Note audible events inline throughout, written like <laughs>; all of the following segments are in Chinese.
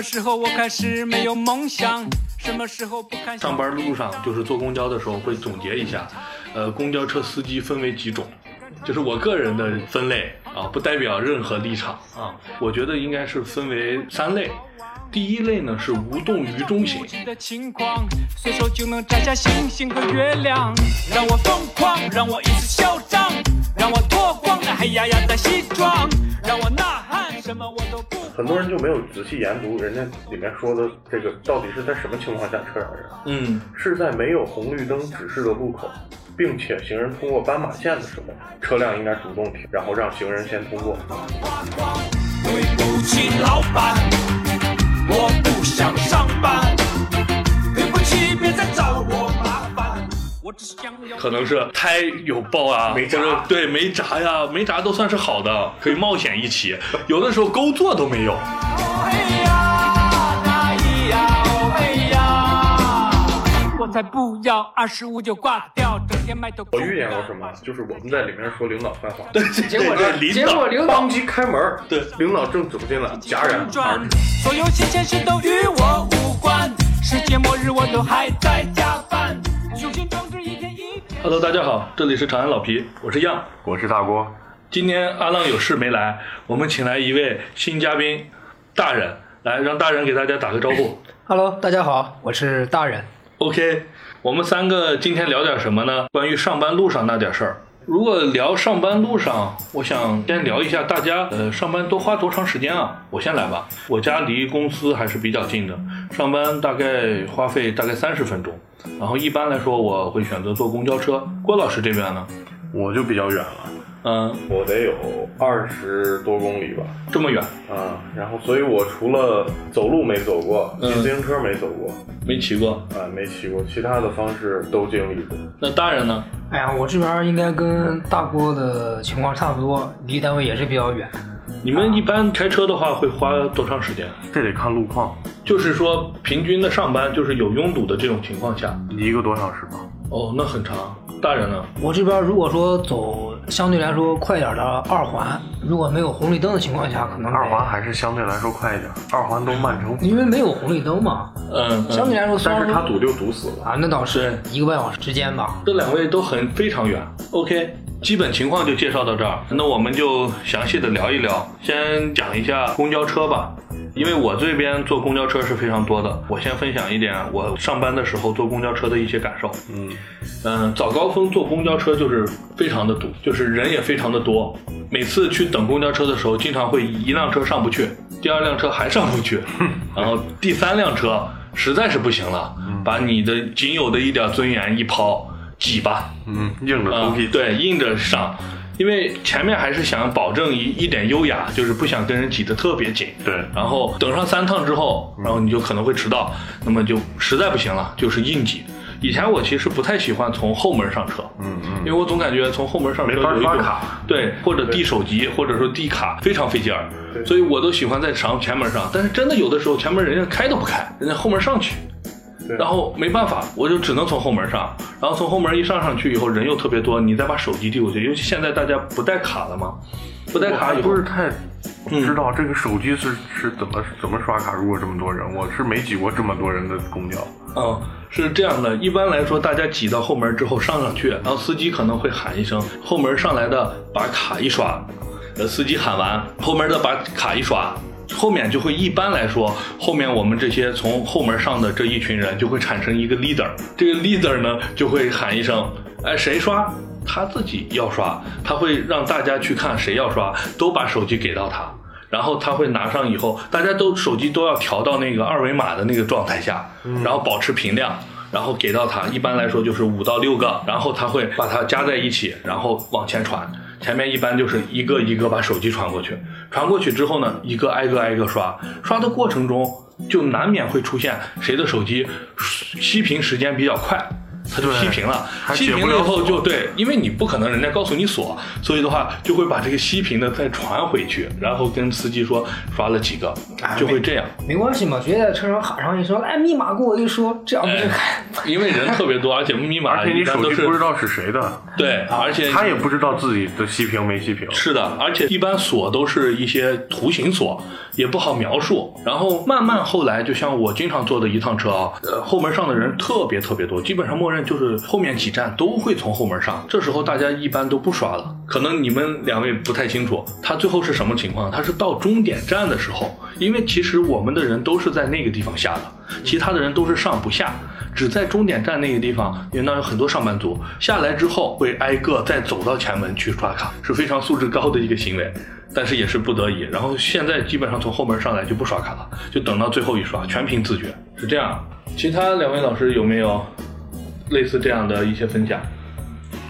么时候我开始没有梦想？什么时候不看上班路上就是坐公交的时候会总结一下，呃，公交车司机分为几种，就是我个人的分类啊，不代表任何立场啊。我觉得应该是分为三类。第一类呢是无动于衷型，的情况，随手就能摘下星星和月亮，让我疯狂，让我一次嚣张，让我脱光那黑压压的西装，让我呐。很多人就没有仔细研读人家里面说的这个到底是在什么情况下车让人？嗯，是在没有红绿灯指示的路口，并且行人通过斑马线的时候，车辆应该主动停，然后让行人先通过。对不起，老板，我不想上班。对不起，别再找我。我只想要。可能是胎有爆啊，没闸或者对没炸呀，没炸都算是好的，可以冒险一起。有的时候勾座都没有。嘿呀，咿呀哦嘿呀，我才不要二十五就挂掉，整天埋头我遇见过什么？就是我们在里面说领导坏话，对，结果对领导结果领导当即开门，对领导正走进来，戛然而转止。，所有新鲜事都与我无关，世界末日我都还在加班。Hello，大家好，这里是长安老皮，我是样。我是大郭，今天阿浪有事没来，我们请来一位新嘉宾，大人，来让大人给大家打个招呼。Hello，大家好，我是大人。OK，我们三个今天聊点什么呢？关于上班路上那点事儿。如果聊上班路上，我想先聊一下大家呃上班都花多长时间啊？我先来吧，我家离公司还是比较近的，上班大概花费大概三十分钟，然后一般来说我会选择坐公交车。郭老师这边呢？我就比较远了，嗯、我得有二十多公里吧。这么远，啊，然后所以我除了走路没走过，嗯骑自行车没走过，没骑过。啊，没骑过，其他的方式都经历过。那大人呢？哎呀，我这边应该跟大郭的情况差不多，离单位也是比较远。你们一般开车的话会花多长时间？这得看路况，就是说平均的上班，就是有拥堵的这种情况下，一个多小时吧。哦，那很长。大人呢？我这边如果说走相对来说快点的二环，如果没有红绿灯的情况下，可能二环还是相对来说快一点，二环都慢成因为没有红绿灯嘛，嗯，嗯相对来说但是它堵就堵死了。啊，那倒是一个半小时之间吧。这两位都很非常远。OK，基本情况就介绍到这儿，那我们就详细的聊一聊。先讲一下公交车吧，因为我这边坐公交车是非常多的。我先分享一点我上班的时候坐公交车的一些感受。嗯，嗯，早高峰坐公交车就是非常的堵，就是人也非常的多。每次去等公交车的时候，经常会一辆车上不去，第二辆车还上不去，<laughs> 然后第三辆车实在是不行了，把你的仅有的一点尊严一抛，挤吧，嗯，硬着头啊皮、，对，硬着上。因为前面还是想保证一一点优雅，就是不想跟人挤得特别紧。对然后等上三趟之后，然后你就可能会迟到，那么就实在不行了，就是硬挤。以前我其实不太喜欢从后门上车，嗯嗯，因为我总感觉从后门上车没法有一种刷卡对，或者递手机，或者说递卡，非常费劲儿，对所以我都喜欢在上前门上。但是真的有的时候前门人家开都不开，人家后门上去，对然后没办法，我就只能从后门上，然后从后门一上上去以后人又特别多，你再把手机递过去，尤其现在大家不带卡了嘛，不带卡以后不是太嗯知道这个手机是是怎么怎么刷卡。如果这么多人，我是没挤过这么多人的公交。嗯，是这样的，一般来说，大家挤到后门之后上上去，然后司机可能会喊一声，后门上来的把卡一刷，呃，司机喊完，后门的把卡一刷，后面就会一般来说，后面我们这些从后门上的这一群人就会产生一个 leader，这个 leader 呢就会喊一声，哎，谁刷？他自己要刷，他会让大家去看谁要刷，都把手机给到他。然后他会拿上以后，大家都手机都要调到那个二维码的那个状态下，然后保持频亮，然后给到他。一般来说就是五到六个，然后他会把它加在一起，然后往前传。前面一般就是一个一个把手机传过去，传过去之后呢，一个挨个挨个刷，刷的过程中就难免会出现谁的手机熄屏时间比较快。他就对熄屏了。还熄屏了以后就对，因为你不可能人家告诉你锁，所以的话就会把这个熄屏的再传回去，然后跟司机说刷了几个，哎就会这样。没关系嘛，直接在车上喊上一声，哎密码给我一说，这样不就 <laughs> 开？因为人特别多，而且密码而且你手一般都不知道是谁的，对，而且他也不知道自己的熄屏没熄屏。是的，而且一般锁都是一些图形锁，也不好描述。然后慢慢后来，就像我经常坐的一趟车啊，呃，后门上的人特别特别多，基本上默认就是后面几站都会从后门上。这时候大家一般都不刷了，可能你们两位不太清楚，他最后是什么情况？他是到终点站的时候，因为其实我们的人都是在那个地方下的，其他的人都是上不下。只在终点站那个地方，因为那有很多上班族，下来之后会挨个再走到前门去刷卡，是非常素质高的一个行为，但是也是不得已。然后现在基本上从后门上来就不刷卡了，就等到最后一刷，全凭自觉，是这样。其他两位老师有没有类似这样的一些分享？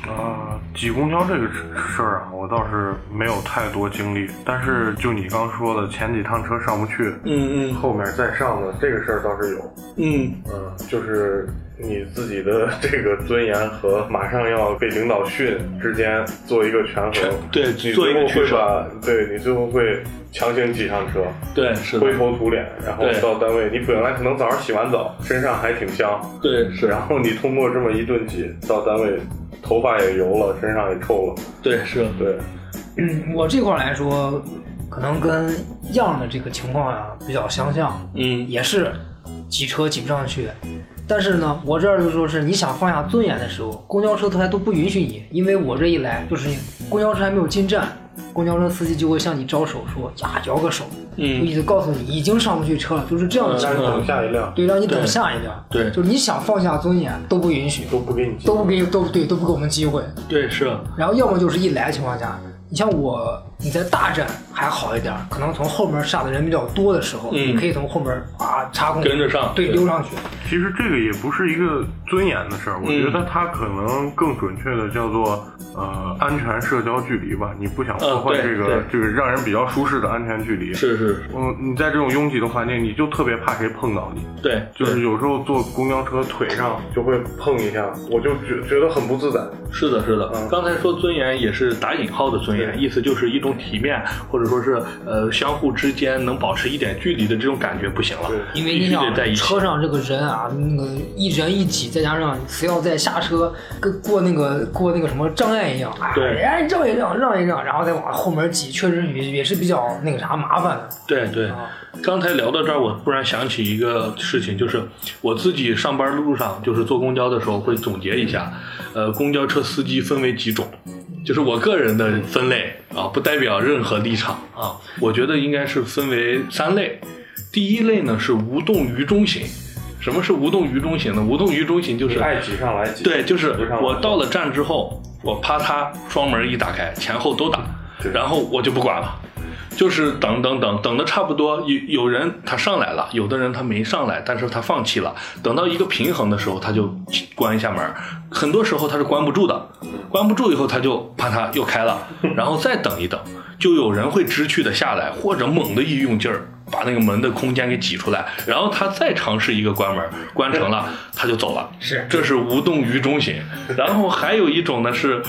啊，挤公交这个事儿啊，我倒是没有太多经历。但是就你刚说的，前几趟车上不去，嗯嗯后面再上的这个事儿倒是有。嗯嗯，就是你自己的这个尊严和马上要被领导训之间做一个权衡。对你最后会把，对你最后会强行挤上车，对，是灰，头土脸，然后到单位，你本来可能早上洗完澡，身上还挺香，对是，然后你通过这么一顿挤，到单位头发也油了，身上也臭了，对是，对，嗯，我这块儿来说，可能跟样的这个情况呀比较相像，嗯。也是挤车挤不上去。但是呢，我这儿就说是你想放下尊严的时候，公交车它都不允许你，因为我这一来就是公交车还没有进站，公交车司机就会向你招手说呀摇个手，就意嗯思告诉你已经上不去车了，就是这样的情让你况。等下一辆对，让你等下一辆。对就是你想放下尊严都不允许，都不给你挤，都不给都对都不给我们机会。对是，然后要么就是一来的情况下，你像我，你在大站还好一点，可能从后面下的人比较多的时候，嗯你可以从后门啊插空跟着上对，对溜上去。其实这个也不是一个尊严的事儿，我嗯觉得它可能更准确的叫做呃安全社交距离吧。你不想破坏这个、对这个让人比较舒适的安全距离。是是，嗯，你在这种拥挤的环境，你就特别怕谁碰到你。对，就是有时候坐公交车腿上就会碰一下，我就觉觉得很不自在。是的，是的。嗯刚才说尊严也是打引号的尊严，对意思就是一种体面，或者说是呃相互之间能保持一点距离的这种感觉不行了对，因为你想得在一起。车上这个人啊，那个一人一挤，再加上谁要再下车，跟过那个过那个什么障碍一样，哎，对哎让一让让一让，然后再往后门挤，确实也也是比较那个啥麻烦的。对对啊，刚才聊到这儿，我突然想起一个事情，就是我自己上班路上，就是坐公交的时候会总结一下，呃，公交车司机分为几种，就是我个人的分类啊，不代表任何立场啊，我觉得应该是分为三类。第一类呢是无动于衷型，什么是无动于衷型呢？无动于衷型就是你爱挤上来挤，对，就是我到了站之后，我啪嗒双门一打开，前后都打，然后我就不管了，就是等等等等的差不多，有有人他上来了，有的人他没上来，但是他放弃了，等到一个平衡的时候，他就关一下门，很多时候他是关不住的，关不住以后他就啪嗒又开了，<laughs> 然后再等一等，就有人会知趣的下来，或者猛的一用劲儿。把那个门的空间给挤出来，然后他再尝试一个关门，关成了 <laughs> 他就走了。是这是无动于衷型。然后还有一种呢是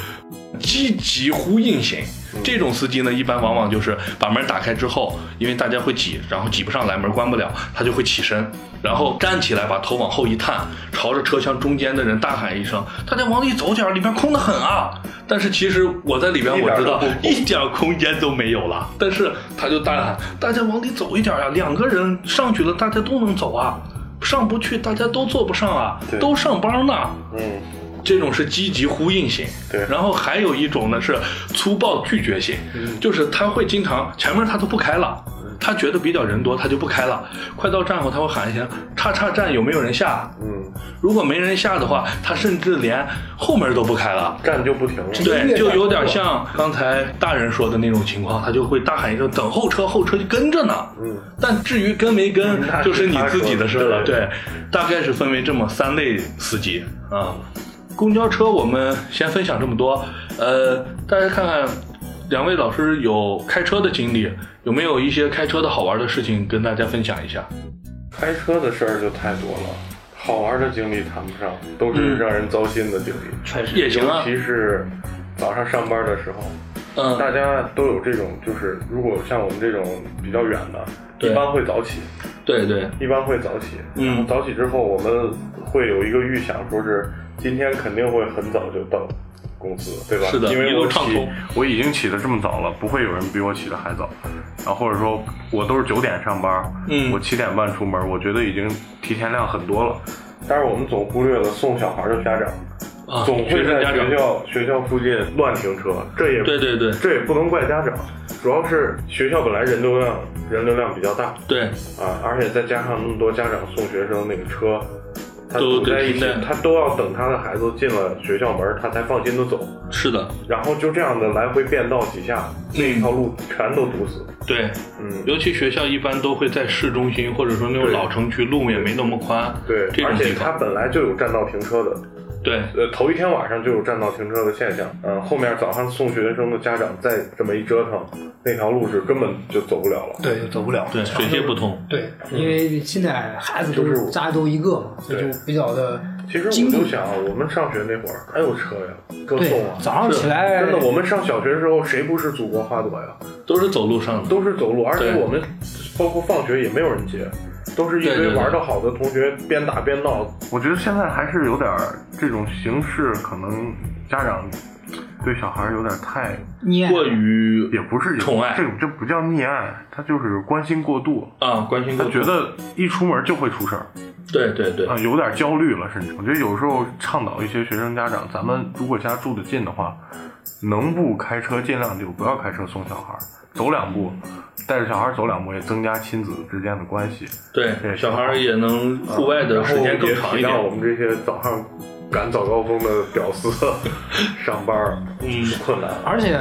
积极呼应型。这种司机呢，一般往往就是把门打开之后，因为大家会挤，然后挤不上来，门关不了，他就会起身，然后站起来，把头往后一探，朝着车厢中间的人大喊一声：“大家往里走点儿，里边空得很啊！”但是其实我在里边，我知道一点空间都没有了，但是他就大喊：“大家往里走一点啊！两个人上去了，大家都能走啊！上不去，大家都坐不上啊！都上班呢。”嗯，这种是积极呼应型，对然后还有一种呢是粗暴拒绝型，就是他会经常前面他都不开了，他觉得比较人多，他就不开了。快到站后，他会喊一声“叉叉站有没有人下嗯，”，如果没人下的话，他甚至连后门都不开了。站就不停了。对，就有点像刚才大人说的那种情况，他就会大喊一声“等候车”，后车就跟着呢。嗯，但至于跟没跟 <laughs> 就是你自己的事了。对，大概是分为这么三类司机啊。公交车我们先分享这么多，呃，大家看看，两位老师有开车的经历，有没有一些开车的好玩的事情跟大家分享一下？开车的事儿就太多了，好玩的经历谈不上，都是让人糟心的经历。确实。也行啊。尤，其是早上上班的时候，嗯，大家都有这种，就是如果像我们这种比较远的，对。一般会早起，对对，一般会早起。嗯。早起之后，我们会有一个预想，说是今天肯定会很早就到公司，对吧？是的因为我起，我已经起得这么早了，不会有人比我起得还早。然后或者说我都是九点上班，嗯我七点半出门，我觉得已经提前量很多了。但是我们总忽略了送小孩的家长，啊，总会在学，校学校附近乱停车，这也对对对这也不能怪家长，主要是学校本来人流量人流量比较大对，啊，而且再加上那么多家长送学生那个车，他都堵在一起他都要等他的孩子进了学校门，他才放心的走，是的，然后就这样的来回变道几下，那一条路全都堵死。对，嗯，尤其学校一般都会在市中心，或者说那种老城区，路面没那么宽，对，而且它，本来就有占道停车的，对，呃，头一天晚上就有占道停车的现象，嗯、后面早上送学生的家长再这么一折腾，那条路是根本就走不了了。对，走不了。对，水泄不通，对，因为现在孩子都就是家里都一个嘛，所以就比较的其实。我就想，我们上学那会儿还有车呀，歌对颂，啊。早上起来真的，我们上小学的时候，谁不是祖国花朵呀？都是走路上的，都是走路，而且我们包括放学也没有人接，都是一对对对堆玩的好的同学边打边闹。我觉得现在还是有点儿这种形式，可能家长对小孩有点太，溺爱。过于也不是宠爱。这种这不叫溺爱，他就是关心过度。啊，关心他过度。他觉得一出门就会出事儿。对对对。啊，，有点焦虑了，甚至。我觉得有时候倡导一些学生家长，咱们如果家住得近的话，能不开车尽量就不要开车送小孩儿，走两步，带着小孩走两步，也增加亲子之间的关系。对，小孩也能户外的时间更长一然后也体谅我，们这些早上赶早高峰的屌丝 <laughs> 上班儿，嗯困难。而且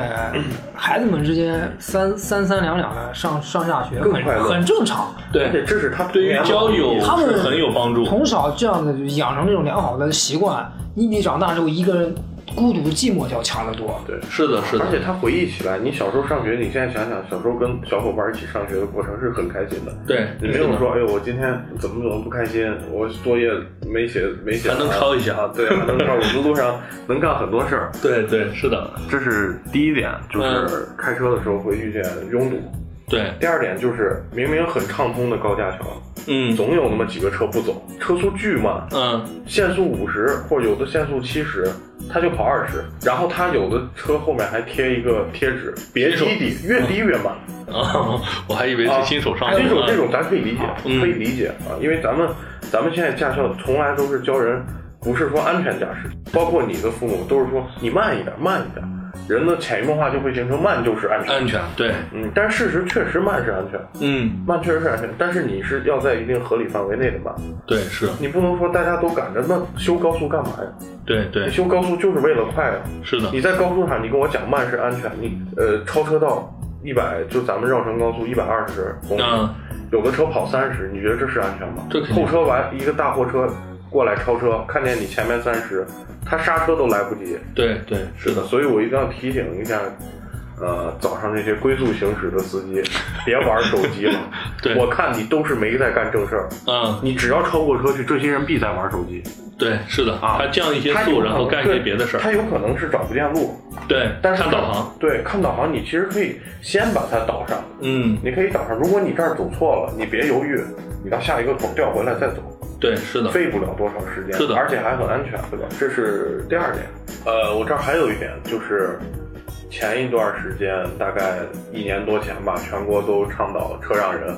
孩子们之间三三三两两的上上下学很更快乐很正常。而且对，这是他对于交友他们很有帮助，从小这样的养成这种良好的习惯，你比长大之后一个人孤独寂寞要强得多。对。是的，是的而，且他回忆起来，你小时候上学，你现在想想，小时候跟小伙伴一起上学的过程是很开心的。对，你没有说，哎呦，我今天怎么怎么不开心，我作业没写没写，还能抄一下啊，对，还能抄。我们路上能干很多事儿，<laughs> 对对是的，这是第一点，就是开车的时候会遇见拥堵。对，第二点就是明明很畅通的高架桥，嗯。总有那么几个车不走，车速巨慢，嗯，限速五十或者有的限速七十，他就跑二十，然后他有的车后面还贴一个贴纸，别低低，越低越慢。啊，<laughs> 我还以为是新手上路呢这种这种咱可以理解，嗯。可以理解啊，因为咱们咱们现在驾校从来都是教人，不是说安全驾驶，包括你的父母都是说你慢一点，慢一点，人的潜移默化就会形成慢就是安全。安全，对，嗯，但事实确实慢是安全，嗯，慢确实是安全，但是你是要在一定合理范围内的慢，对是，你不能说大家都赶着，那修高速干嘛呀？对对。你修高速就是为了快啊！是的，你在高速上，你跟我讲慢是安全，你呃超车道一百，就咱们绕城高速一百二十公里，嗯。有的车跑三十，你觉得这是安全吗？这后车完一个大货车过来超车，看见你前面三十，他刹车都来不及。对对是的，所以我一定要提醒一下，呃，早上这些龟速行驶的司机，<laughs> 别玩手机了。对我看你都是没在干正事儿，嗯你只要超过车去，这些人必在玩手机。对是的，啊他降一些速，然后干一些别的事儿，他有可能是找不见路，对，但是看导航，对，看导航，你其实可以先把它导上，嗯，你可以导上。如果你这儿走错了，你别犹豫，你到下一个口调回来再走，对是的，费不了多少时间，是的而且还很安全，对吧？这是第二点。呃，我这儿还有一点就是。前一段时间，大概一年多前吧，全国都倡导车让人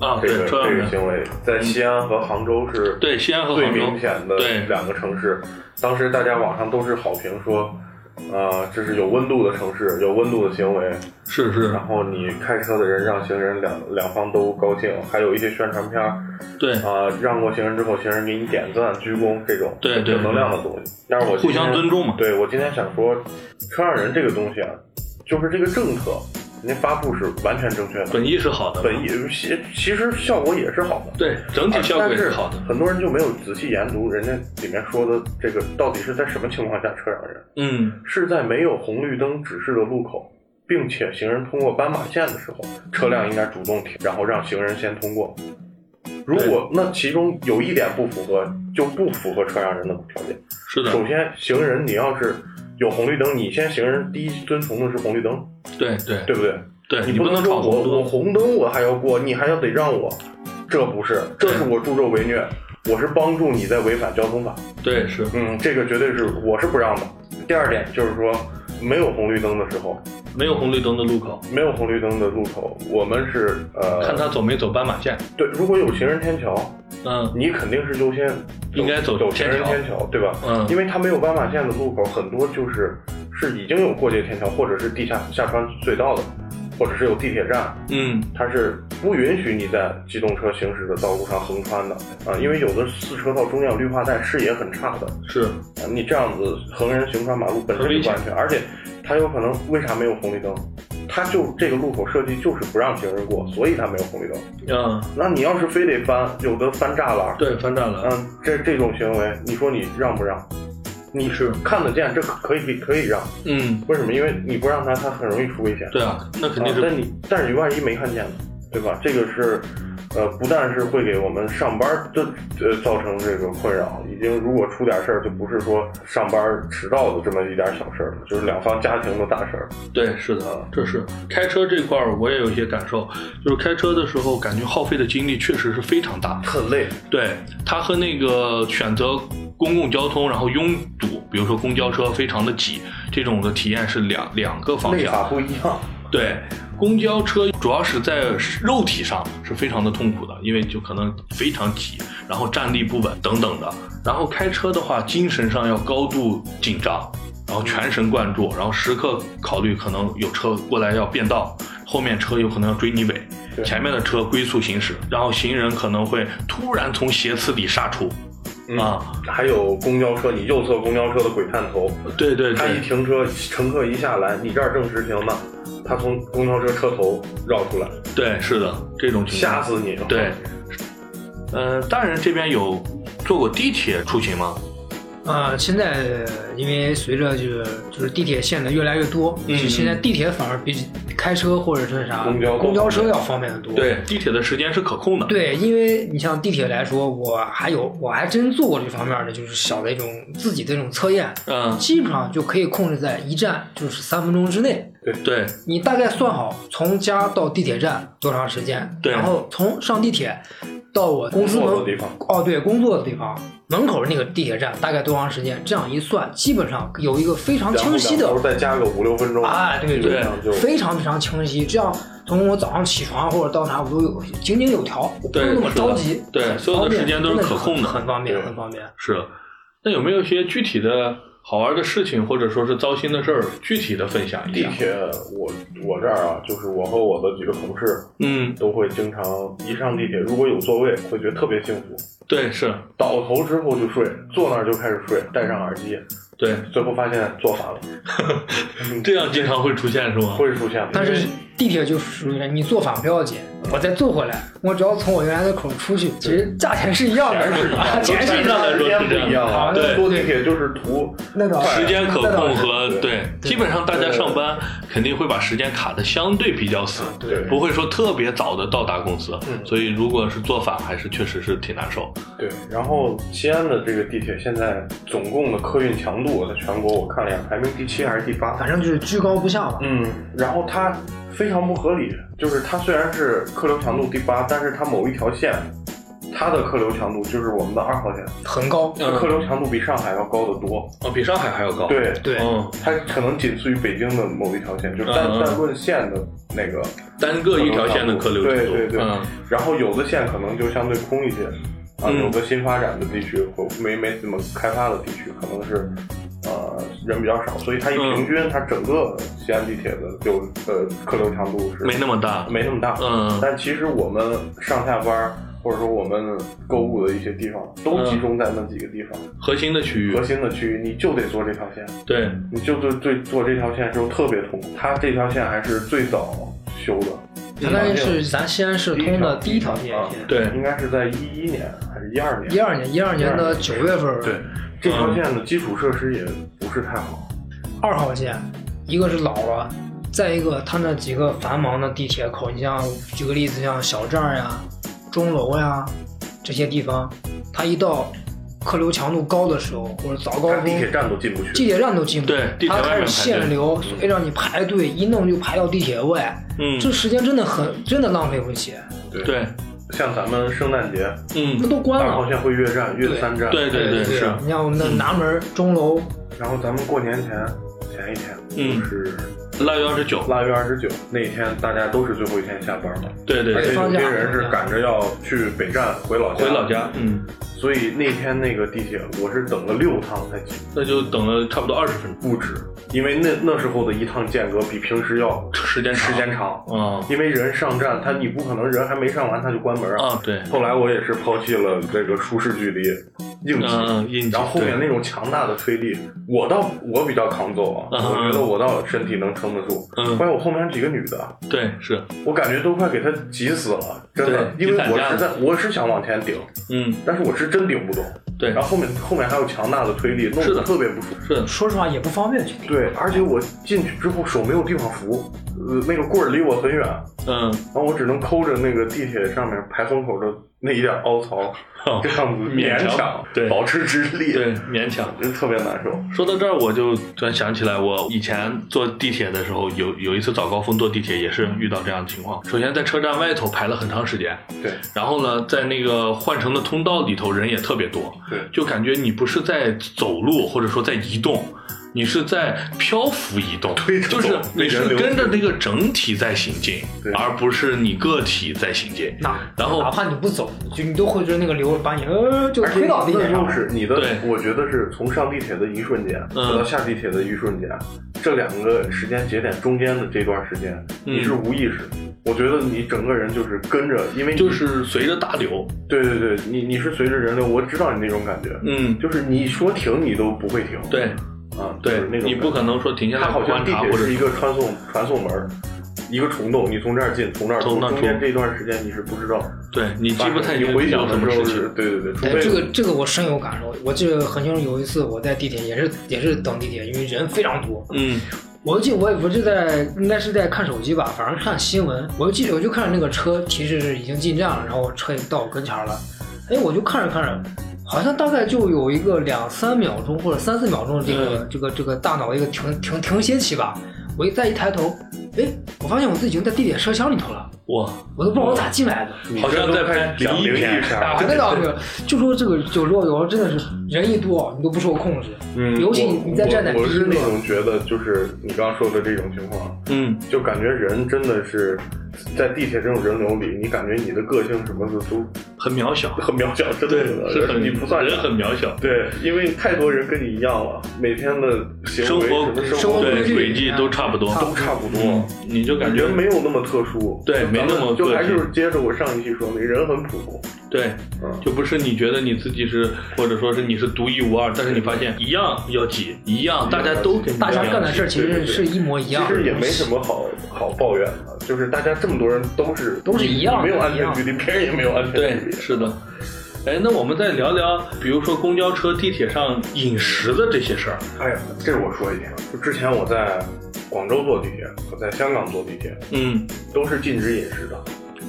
啊，这个这个，行为，在西安和杭州是对西安和最杭州明显的两个城市。当时大家网上都是好评说，啊、这是有温度的城市，有温度的行为。是是然，后你开车的人让行人两两方都高兴，还有一些宣传片儿对，啊、让过行人之后，行人给你点赞、鞠躬这种对对正能量的东西。但是我今互相天尊重嘛对我今天想说，车让人这个东西啊，就是这个政策，人家发布是完全正确的，本意是好的，本意其其实效果也是好的。对整体效果也是好的，很多人就没有仔细研读人家里面说的这个到底是在什么情况下车让人，嗯，是在没有红绿灯指示的路口，并且行人通过斑马线的时候，车辆应该主动停，然后让行人先通过。如果那其中有一点不符合，就不符合车让人的条件。是的，首先，行人你要是有红绿灯，你先行人第一遵从的是红绿灯，对对对不对？对，你不能说我闯红灯。我红灯我还要过，你还要得让我，这不是，这是我助纣为虐，我是帮助你在违反交通法。对，是，嗯，这个绝对是我是不让的。第二点就是说，没有红绿灯的时候，没有红绿灯的路口，没有红绿灯的路口，我们是呃，看他走没走斑马线。对，如果有行人天桥，嗯你肯定是优先应该走走行人天桥，对吧？嗯因为他没有斑马线的路口，很多就是是已经有过界天桥，或者是地下下穿隧道的，或者是有地铁站，嗯，它是不允许你在机动车行驶的道路上横穿的啊，因为有的四车道中间有绿化带，视野很差的，是，啊，你这样子横人行穿马路本身就不安全，而且它有可能为啥没有红绿灯？它就这个路口设计就是不让行人过，所以它没有红绿灯。嗯，那你要是非得翻，有的翻栅栏，对，翻栅栏，嗯，这这种行为，你说你让不让？你是看得见，这可可以可以让，嗯，为什么？因为你不让他，他很容易出危险。对啊，那肯定是，啊但你但是你万一没看见呢，对吧？这个是，呃，不但是会给我们上班的呃造成这个困扰，已经如果出点事儿，就不是说上班迟到的这么一点小事儿了，就是两方家庭的大事儿。对，是的，这是开车这块儿我也有一些感受，就是开车的时候感觉耗费的精力确实是非常大。很累，对，它和那个选择公共交通然后拥堵，比如说公交车非常的挤，这种的体验是两两个方向。累法不一样。对，公交车主要是在肉体上是非常的痛苦的，因为就可能非常挤，然后站立不稳等等的。然后开车的话，精神上要高度紧张，然后全神贯注，然后时刻考虑可能有车过来要变道，后面车有可能要追你尾，前面的车龟速行驶，然后行人可能会突然从斜刺里杀出。啊，还有公交车，你右侧公交车的鬼探头，对对他一，停车，乘客一下来，你这儿正直停呢，他从公交车车头绕出来，对，是的，这种情况。吓死你！对，呃，大人这边有坐过地铁出行吗？啊、现在因为随着就是就是地铁线的越来越多，嗯就现在地铁反而比开车或者是啥公交公交车要方便的多。对，地铁的时间是可控的。对，因为你像地铁来说，我还有我还真做过这方面的，就是小的一种自己的这种测验，嗯，基本上就可以控制在一站就是三分钟之内。对，你大概算好从家到地铁站多长时间，对然后从上地铁到我公司门工作的地方哦，对，工作的地方门口那个地铁站大概多长时间？这样一算，基本上有一个非常清晰的再加个五六分钟，啊，对基本上就非常非常清晰。这样从我早上起床或者到哪，我都有井井有条，我不用那么着急。对所有的时间都是可控的很很方便，很方便。是。那有没有一些具体的好玩的事情，或者说是糟心的事儿，具体的分享一下？地铁，我我这儿啊，就是我和我的几个同事嗯，都会经常一上地铁，如果有座位，会觉得特别幸福，对，是，倒头之后就睡，坐那儿就开始睡，戴上耳机，对，最后发现坐反了，<laughs> 这样经常会出现是吗？会出现。但是地铁就属于你坐反不要紧，我再坐回来，我只要从我原来的口出去，其实价钱是一样的，是吧钱是一样的。<laughs> 时间不一样啊，对坐地铁就是图那个时间可控和对对，基本上大家上班肯定会把时间卡的相对比较死，对不会说特别早的到达公司，嗯所以如果是坐反，还是确实是挺难受。对，然后西安的这个地铁现在总共的客运强度，在全国我看了一下，排名第七还是第八？反正就是居高不下吧。嗯，然后它非常不合理，就是它虽然是客流强度第八，但是它某一条线，它的客流强度就是我们的二号线，很高，嗯客流强度比上海要高得多。哦，比上海还要高。，对，对，嗯，它可能仅次于北京的某一条线，就是单单论线的那个。单个一条线的客流强度，对对对，嗯，然后有的线可能就相对空一些，啊，嗯有的新发展的地区或没没怎么开发的地区，可能是呃人比较少，所以它一嗯。平均，它整个西安地铁的就呃客流强度是没那么大。没那么大，嗯。但其实我们上下班儿或者说我们购物的一些地方都集中在那几个地方，核心的区域。核，心的区域你就得坐这条线，对，你就对对坐这条线时候特别痛苦，它这条线还是最早修的。相当于是咱西安市通的第一条地铁啊线。对。应该是在一一年还是一二年？一二年，一二年的九月份，对，这条线的基础设施也不是太好。二号线，一个是老了，再一个它那几个繁忙的地铁口，你像举个例子，像小站呀、钟楼呀，这些地方，它一到客流强度高的时候，或者早高峰，地铁站都进不去。地铁站都进不去，对它开始限流，所以让你排队，一弄就排到地铁外，嗯，这时间真的很真的浪费不起，对，像咱们圣诞节，嗯那，都关了。二号线会越站越三站。对对对是，你像我们的南门、钟楼，然后咱们过年前前一天，嗯就是腊月二十九，腊月二十九那天，大家都是最后一天下班嘛，对对对，而且有些人是赶着要去北站回老家，回老家，嗯，所以那天那个地铁我是等了六趟才挤，那就等了差不多二十分钟，不止，因为那那时候的一趟间隔比平时要时间长。时间长，啊因为人上站，他你不可能人还没上完他就关门啊。啊，对，后来我也是抛弃了这个舒适距离，硬挤，然后后面那种强大的推力，我倒我比较抗揍啊，嗯我觉得我倒身体能撑得住。嗯关键我后面几个女的，对是，我感觉都快给她挤死了，真的，因为我实在我是想往前顶，嗯，但是我是真顶不动。对然后后面后面还有强大的推力，弄得特别不舒服。是的，说实话也不方便去顶。对，而且我进去之后手没有地方扶，呃，那个棍儿离我很远，嗯，然后我只能抠着那个地铁上面排风口的那一点凹槽，哦这样子勉强强对保持直立，对，勉强。就特别难受。说到这儿，我就突然想起来，我以前坐地铁的时候，有有一次早高峰坐地铁也是遇到这样的情况。首先在车站外头排了很长时间，对然后呢，在那个换乘的通道里头人也特别多，对就感觉你不是在走路，或者说在移动。你是在漂浮移动，推着走就是你是人流跟着那个整体在行进对，而不是你个体在行进。那然后哪怕你不走，就你都会觉得那个流把你呃就推到地铁上那就。是你的，我觉得是从上地铁的一瞬间嗯到下地铁的一瞬间，这两个时间节点中间的这段时间，嗯你是无意识。我觉得你整个人就是跟着，因为你就是随着大流，对对对，你你是随着人流，我知道你那种感觉，嗯，就是你说停你都不会停，对啊，对你不可能说停下来它好像观察或者地铁是一个传送传送门，一个虫洞，你从这儿进，从这儿出，从那儿出中间这段时间你是不知道。对你记不太你回想的时候什么事情是，。对对对，除哎，非这个这个我深有感受。我记得很清楚，有一次我在地铁也是也是等地铁，因为人非常多。嗯我就记我我就在应该是在看手机吧，反正看新闻。我就记得我就看着那个车提示是已经进站了，然后车也到我跟前了。哎，我就看着看着，好像大概就有一个两三秒钟或者三四秒钟的这个、这个这个大脑一个停停停歇期吧。我一再一抬头，哎，我发现我自己已经在地铁车厢里头了，哇，我都不知道我咋进来的。好像在拍灵异片片啊，儿，那 <laughs> 倒没有，就说这个有时候有时候真的是人一多，你都不受控制。嗯，尤其你在站在我我是那种觉得，就是你刚刚说的这种情况，嗯，就感觉人真的是在地铁这种人流里，你感觉你的个性什么的都很渺小，很渺小，真对，的是很你不算人很渺小，对，因为太多人跟你一样了，每天的行生活为什么生活轨迹都差不多，都差不多。嗯，你就感觉没有那么特殊，对没那么就还是接着我上一期说那人很普通，对，嗯，就不是你觉得你自己是，或者说是你是独一无二，但是你发现一样要挤，一样大家都跟大家干的事儿其实是一模一样，其实也没什么好好抱怨的，就是大家这么多人都是都是一样没有安全距离，别人也没有安全距对，离，是的。哎，那我们再聊聊，比如说公交车、地铁上饮食的这些事儿。哎呀，这个我说一点，就之前我在广州坐地铁我在香港坐地铁嗯，都是禁止饮食的，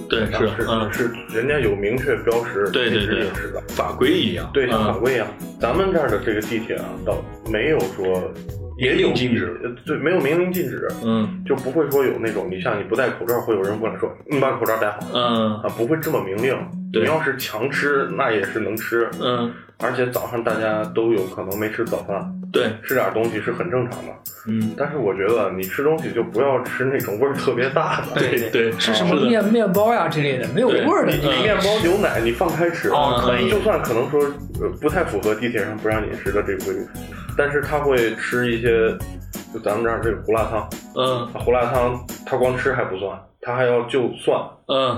对，是是，嗯，是人家有明确标识对对对。禁止饮食的，法规一样，对，像法嗯，规一样。咱们这儿的这个地铁啊，倒没有说也有禁止，呃对，没有明令禁止，嗯就不会说有那种你像你不戴口罩，会有人过来说你把口罩戴好嗯啊，不会这么明令。你要是强吃，那也是能吃，嗯，而且早上大家都有可能没吃早饭，对，吃点东西是很正常的。嗯，但是我觉得你吃东西就不要吃那种味儿特别大的，对对，吃什么面面包呀之类的，没有味儿的你。面包、牛奶你放开吃，哦可以就算可能说呃不太符合地铁上不让饮食的这个规律，但是他会吃一些，就咱们这儿这个胡辣汤，嗯。胡辣汤他光吃还不算，他还要就蒜。嗯，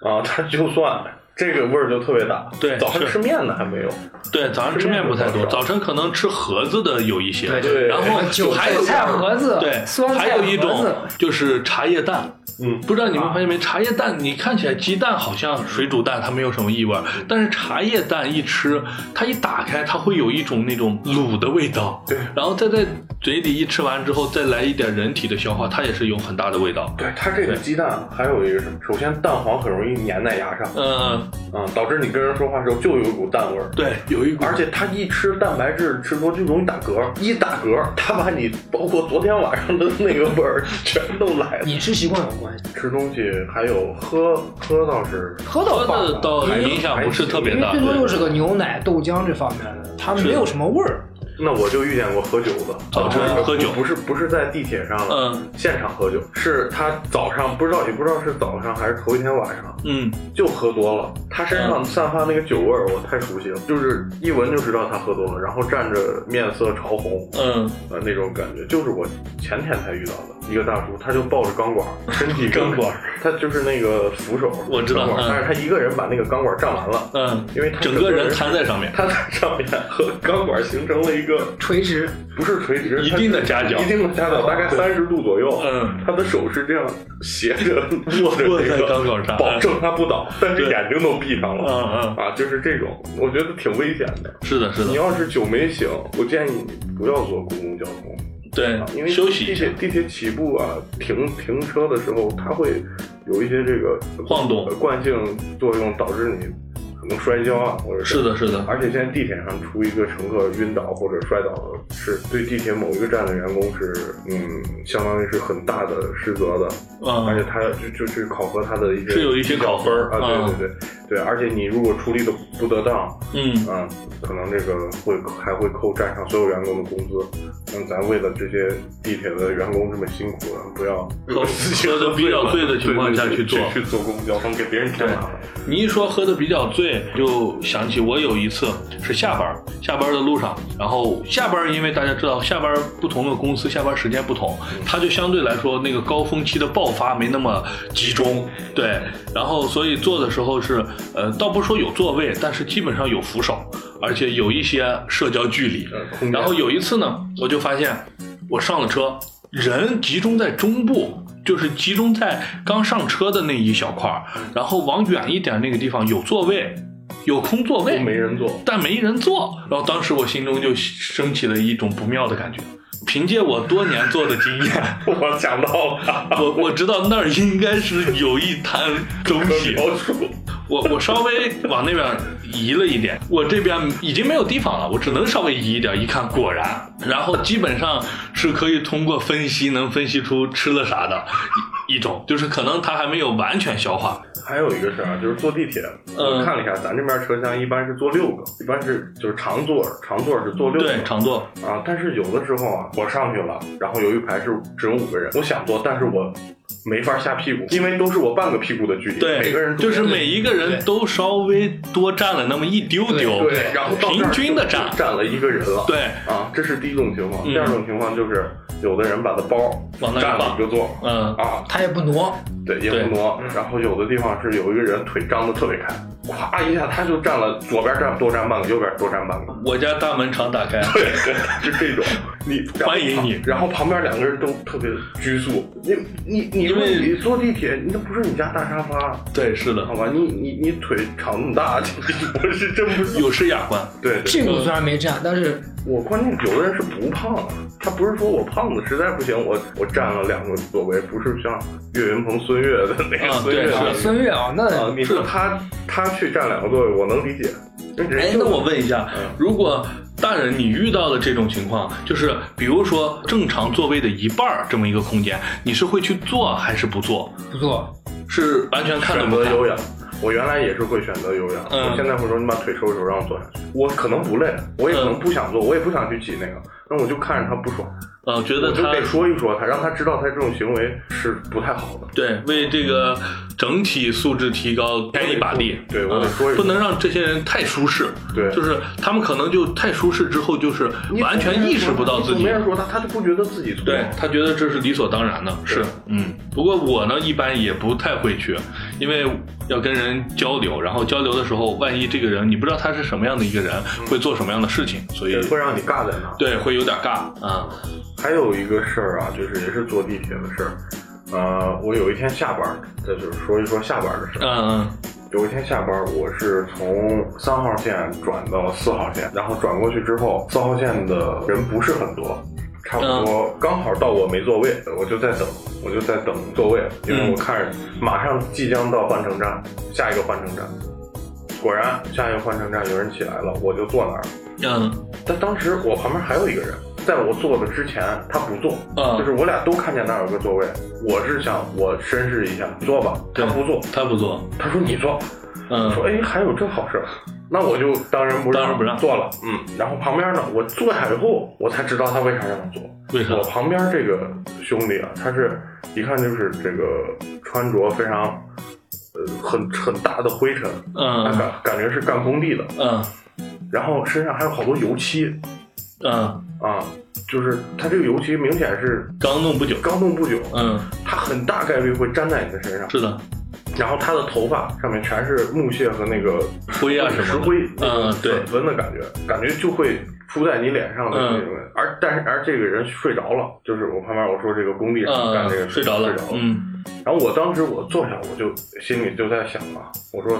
啊，<laughs> 他就蒜。这个味儿就特别大，对早上吃面的还没有，对，早上吃面不太多，早晨可能吃盒子的有一些，对然后韭还有菜盒子，对，酸菜还有一种就是茶叶蛋，嗯不知道你们发现没？茶叶蛋你看起来鸡蛋好像水煮蛋，它没有什么异味儿，但是茶叶蛋一吃，它一打开，它会有一种那种卤的味道。对然后再在嘴里一吃完之后，再来一点人体的消化，它也是有很大的味道。对它这个鸡蛋还有一个什么？首先蛋黄很容易粘在牙上，嗯，嗯，导致你跟人说话的时候就有一股蛋味儿。对，有一股，而且它一吃蛋白质吃多就容易打嗝，一打嗝，它把你包括昨天晚上的那个味儿全都来了。饮食习惯有关系。吃东西还有喝喝倒是喝喝的倒影响不是特别大。因为最多就是个牛奶、豆浆这方面的，它是没有什么味儿。那我就遇见过喝酒的，早晨喝酒不是不是在地铁上，嗯，现场喝酒，是他早上不知道也不知道是早上还是头一天晚上嗯，就喝多了，他身上散发那个酒味儿，我太熟悉了，就是一闻就知道他喝多了，然后站着面色潮红，嗯，呃那种感觉，就是我前天才遇到的一个大叔，他就抱着钢管，身体钢管，他就是那个扶手，我知道但是他一个人把那个钢管站完了，嗯，因为他整个人瘫在上面。瘫在上面和钢管形成了一个垂直，不是垂直，一定的夹角。一定的夹角，大概三十度左右。嗯。他的手是这样斜着卧着握在这个钢管上保证他不倒，但是眼睛都闭上了。嗯嗯，啊，就是这种，我觉得挺危险的。是的，是的，你要是酒没醒，我建议你不要坐公共交通，对啊，因为休息地铁。地铁起步啊，停停车的时候，它会有一些这个晃动呃惯性作用，导致你可能摔跤啊，或者是的，是的，而且现在地铁上出一个乘客晕倒或者摔倒了，是对地铁某一个站的员工是，嗯，相当于是很大的失责的，嗯而且嗯，他就就去考核他的一些是有一些考分儿啊，嗯对对对对，而且你如果处理的不得当，嗯，啊，可能这个会还会扣站上所有员工的工资。嗯，咱为了这些地铁的员工这么辛苦了，不要喝喝得比较醉的情况下去坐 <laughs> 去去坐公共交通，给别人添麻烦。你一说喝的比较醉，就想起我有一次是下班，下班的路上，然后下班，因为大家知道下班不同的公司下班时间不同，它就相对来说那个高峰期的爆发没那么集中，对，然后所以坐的时候是，呃，倒不说有座位，但是基本上有扶手，而且有一些社交距离。然后有一次呢，我就发现我上了车，人集中在中部。就是集中在刚上车的那一小块儿，然后往远一点那个地方有座位，有空座位，没人坐，但没人坐。然后当时我心中就升起了一种不妙的感觉。凭借我多年做的经验，我想到了，我我知道那儿应该是有一滩东西。我我稍微往那边移了一点，我这边已经没有地方了，我只能稍微移一点。一看，果然，然后基本上是可以通过分析能分析出吃了啥的一一种，就是可能它还没有完全消化。还有一个事儿啊，就是坐地铁，嗯我看了一下，咱这边车厢一般是坐六个，一般是就是长座，长座是坐六个。对，长座。啊，但是有的时候啊，我上去了，然后有一排是只有五个人，我想坐，但是我没法下屁股，因为都是我半个屁股的距离，对，每个人就是每一个人都稍微多占了那么一丢丢，对，然后平均的占就，占了一个人了，对，啊，这是第一种情况，嗯第二种情况就是有的人把他包往那一占了一个座，嗯，啊，他也不挪，对，也不挪，然后有的地方是有一个人腿张得特别开，咵一下他就占了左边占多占半个，右边多占半个。我家大门常打开，对对，是这种，你欢迎你然后旁边两个人都特别拘束，你你你因为你坐地铁，那不是你家大沙发，对，是的好，吧？你你你腿长那么大，<laughs> 你不是真不是有失雅观，对对。屁股虽然没占，但是我关键有的人是不胖啊，他不是说我胖子实在不行，我我占了两个座位，不是像岳云鹏、孙越的那个啊孙越对是孙悦啊，啊那，你说他他去占两个座位，我能理解。人哎，那我问一下嗯，如果大人你遇到的这种情况，就是比如说正常座位的一半儿这么一个空间，你是会去坐还是不坐？不坐，是完全看都不看？选择有氧。我原来也是会选择有氧，嗯我现在会说你把腿收一收，让我坐下去。我可能不累，我也可能不想坐，我也不想去挤那个，那我就看着他不爽，呃，觉得他得说一说他，让他知道他这种行为是不太好的。对为这个整体素质提高添一把力。对我得啊说一说不能让这些人太舒适。对就是他们可能就太舒适之后，就是完全意识不到自己没。人说他，他就不觉得自己错。对他觉得这是理所当然的，是嗯。不过我呢，一般也不太会去，因为要跟人交流，然后交流的时候，万一这个人你不知道他是什么样的一个人，会做什么样的事情，所以会让你尬在那儿。对会有点尬啊。还有一个事儿啊，就是也是坐地铁的事儿，呃，我有一天下班，这就是说一说下班的事儿。嗯有一天下班，我是从三号线转到四号线，然后转过去之后，四号线的人不是很多，差不多刚好到我没座位，我就在等，我就在等座位，因为我看着马上即将到换乘站，下一个换乘站，果然下一个换乘站有人起来了，我就坐那儿。嗯。但当时我旁边还有一个人，在我坐的之前他不坐，嗯。就是我俩都看见那儿有个座位，我是想我绅士一下，坐吧，他不坐，他不坐，他说你坐，嗯。说哎还有这好事儿，那我就当仁不让，当仁不让坐了，嗯，然后旁边呢，我坐下以后，我才知道他为啥让我坐，为啥我旁边这个兄弟啊，他是一看就是这个穿着非常呃很很大的灰尘，他嗯感感觉是干工地的，嗯。然后身上还有好多油漆嗯，啊，就是他这个油漆明显是刚弄不久，刚弄不久，嗯，它很大概率会粘在你的身上，是的，然后他的头发上面全是木屑和那个灰啊什么石灰，嗯对粉粉的感觉，感觉就会扑在你脸上的那种。而但是而这个人睡着了，就是我旁边我说这个工地上干这个嗯，睡着了睡着，了。嗯然后我当时我坐下，我就心里就在想啊，我说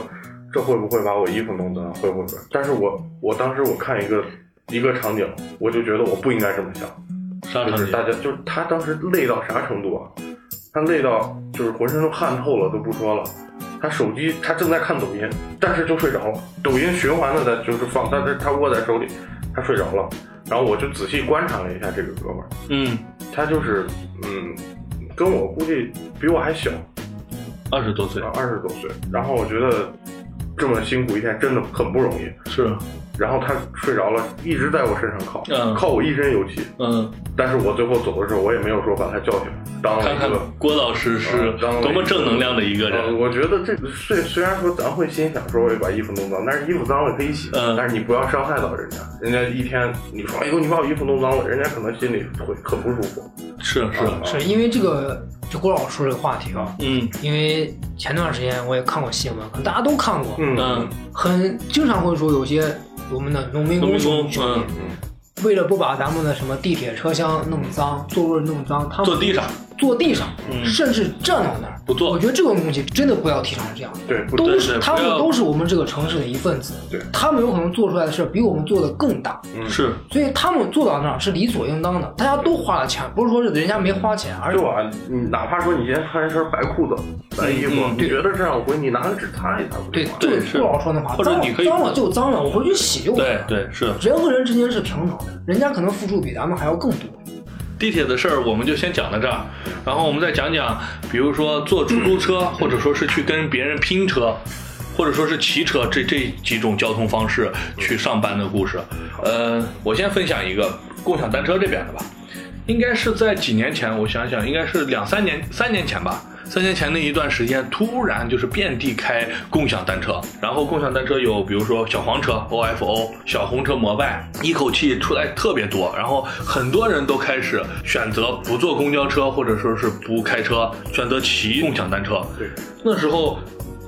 这会不会把我衣服弄脏？会不会？但是我我当时我看一个一个场景，我就觉得我不应该这么想。啥场景？就是大家就是他当时累到啥程度啊？他累到就是浑身都汗透了都不说了，他手机他正在看抖音，但是就睡着了，抖音循环的在就是放，但是他握在手里，他睡着了，然后我就仔细观察了一下这个哥们儿，嗯，他就是嗯，跟我估计比我还小，二十多岁，二十多岁，然后我觉得这么辛苦一天真的很不容易，是，然后他睡着了，一直在我身上靠，嗯靠我一身油漆，嗯，但是我最后走的时候，我也没有说把他叫起来，当了看看一个。郭老师是多么正能量的一个呃，人，我觉得这个虽虽然说咱会心想说我把衣服弄脏，但是衣服脏了可以洗，嗯但是你不要伤害到人家，人家一天你说哎呦你把我衣服弄脏了，人家可能心里会很不舒服。是是，啊是因为这个，就郭老师说这个话题啊，嗯因为前段时间我也看过新闻，可能大家都看过，嗯嗯很经常会说有些我们的农民工兄兄弟，嗯为了不把咱们的什么地铁车厢弄脏，座位弄脏，他们坐地上，坐地上，嗯。甚至站到那儿。不坐。我觉得这种东西真的不要提倡这样，对，都是他们都是我们这个城市的一份子，对。他们有可能做出来的事比我们做的更大，嗯。是，所以他们做到那儿是理所应当的。大家都花了钱，不是说是人家没花钱，而就是啊，你哪怕说你今天穿一身白裤子、白衣服，嗯你觉得这样我回你拿个纸擦一擦不对就是。郭老师说那话，或者脏你可以脏了就脏了，我回去洗就完了。对对是。人和人之间是平等的，人家可能付出比咱们还要更多。地铁的事儿我们就先讲到这儿，然后我们再讲讲，比如说坐出租车，或者说是去跟别人拼车，或者说是骑车这这几种交通方式去上班的故事。呃，我先分享一个共享单车这边的吧，应该是在几年前，我想想，应该是两三年、三年前吧。三年前那一段时间，突然就是遍地开共享单车，然后共享单车有比如说小黄车 OFO、小红车摩拜，一口气出来特别多，然后很多人都开始选择不坐公交车，或者说是不开车，选择骑共享单车。对，那时候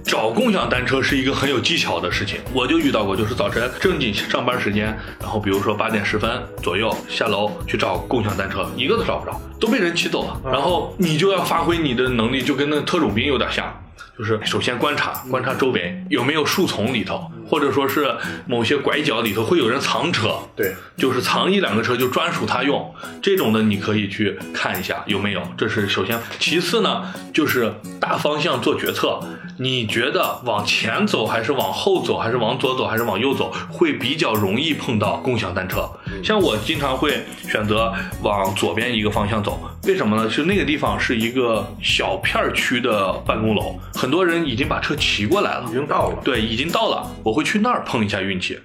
找共享单车是一个很有技巧的事情，我就遇到过，就是早晨正经上班时间，然后比如说八点十分左右下楼去找共享单车，一个都找不着，都被人骑走了。然后你就要发挥你的能力，就跟那特种兵有点像。就是首先观察观察周围有没有树丛里头，或者说是某些拐角里头会有人藏车，对，就是藏一两个车就专属他用，这种的你可以去看一下有没有。这是首先，其次呢，就是大方向做决策。你觉得往前走还是往后走，还是往左走还是往右走，会比较容易碰到共享单车。像我经常会选择往左边一个方向走，为什么呢？是那个地方是一个小片儿区的办公楼，很多人已经把车骑过来了已。经到了。对，已经到了，我会去那儿碰一下运气。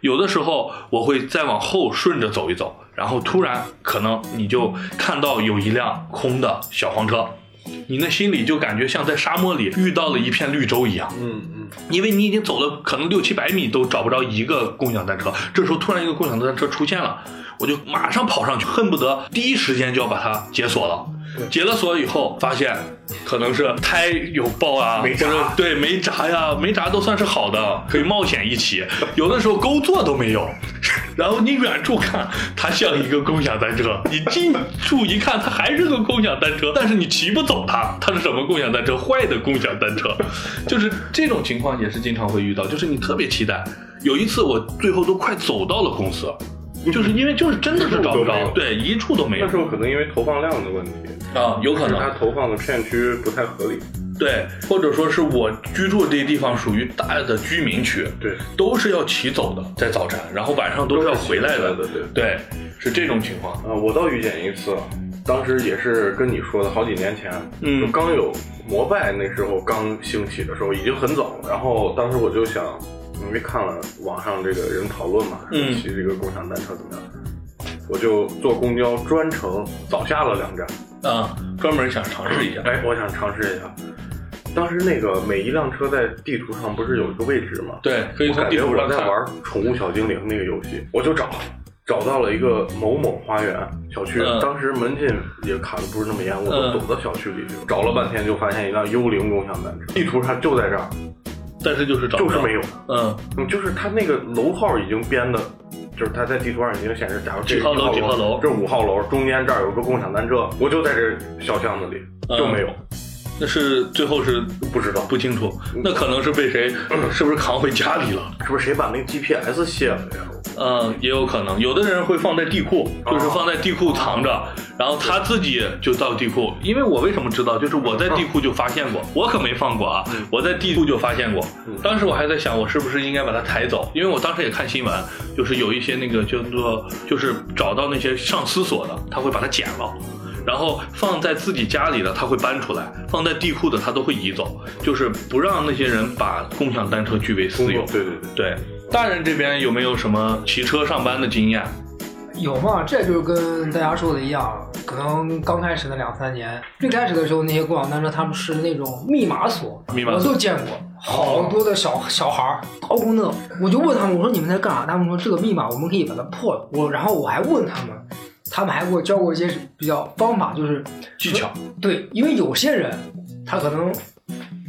有的时候我会再往后顺着走一走，然后突然可能你就看到有一辆空的小黄车，你那心里就感觉像在沙漠里遇到了一片绿洲一样，嗯嗯，因为你已经走了可能六七百米都找不着一个共享单车，这时候突然一个共享单车出现了，我就马上跑上去，恨不得第一时间就要把它解锁了。解了锁以后，发现可能是胎有爆啊，没闸或者对没闸呀，没闸都算是好的，可以冒险一起。<laughs> 有的时候勾座都没有，然后你远处看它像一个共享单车，你近处一看它还是个共享单车，但是你骑不走它，它是什么共享单车？坏的共享单车，<laughs> 就是这种情况也是经常会遇到，就是你特别期待。有一次我最后都快走到了公司。就是因为就是真的是找不着，对，一处都没有那时候可能因为投放量的问题，啊，有可能它投放的片区不太合理。对，或者说是我居住的这地方属于大的居民区，对，都是要骑走的，在早晨，然后晚上都是要回来的，都是骑回来的对，是这种情况。啊，我倒遇见一次，当时也是跟你说的，好几年前，嗯就刚有摩拜那时候刚兴起的时候，已经很早了。然后当时我就想，因为看了网上这个人讨论嘛，嗯。骑这个共享单车怎么样，我就坐公交专程早下了两站，啊，专门想尝试一下，哎，我想尝试一下。当时那个每一辆车在地图上不是有一个位置吗？对，可以从地我感觉图上看。我在玩《宠物小精灵》那个游戏，我就找，找到了一个某某花园小区，嗯。当时门禁也卡的不是那么严，我嗯。就走到小区里去，找了半天就发现一辆幽灵共享单车，地图上就在这儿，但是就是找不着就是没有，嗯，嗯，就是它那个楼号已经编的。就是它在地图上已经显示，假如这几号楼几号楼。这五号楼中间这儿有个共享单车，我就在这小巷子里，嗯。就没有，那是最后是不知道不清楚，那可能是被谁，<clears throat> 是不是扛回家里了？是不是谁把那个 GPS 卸了呀？嗯，也有可能，有的人会放在地库，就是放在地库藏着，然后他自己就到地库。因为我为什么知道？就是我在地库就发现过，我可没放过啊，我在地库就发现过。当时我还在想，我是不是应该把它抬走？因为我当时也看新闻，就是有一些那个叫做，就是找到那些上私锁的，他会把它剪了。然后放在自己家里的，他会搬出来；放在地库的，他都会移走，就是不让那些人把共享单车据为私有。对对对，对，大人这边有没有什么骑车上班的经验？有嘛？这就是跟大家说的一样，可能刚开始的两三年，最开始的时候那些共享单车他们是那种密码锁，密码锁我都见过，好多的小小孩儿掏空的，我就问他们，我说你们在干啥？他们说这个密码我们可以把它破了。我然后我还问他们，他们还给我教过一些比较方法，就是技巧。对，因为有些人他可能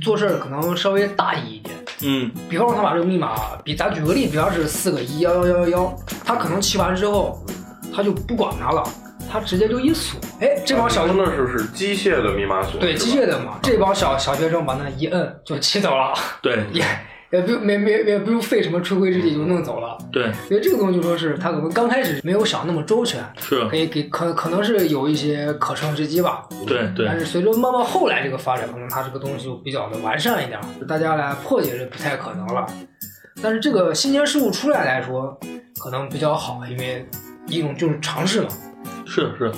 做事儿可能稍微大意一点，嗯。比方说他把这个密码，比咱举个例，比方是四个一幺幺幺幺幺，他可能骑完之后，他就不管它了，他直接就一锁，哎，这帮小真的是是机械的密码锁，对机械的嘛，这帮小小学生把那一摁就骑走了，对。<laughs> 也也不用没没也不用费什么吹灰之力就弄走了。对所以这个东西就说是他可能刚开始没有想那么周全，是可，以给可可能是有一些可乘之机吧。对对但是随着慢慢后来这个发展，可能它这个东西就比较的完善一点，大家来破解是不太可能了。但是这个新鲜事物出来来说，可能比较好，因为一种就是尝试嘛。是是。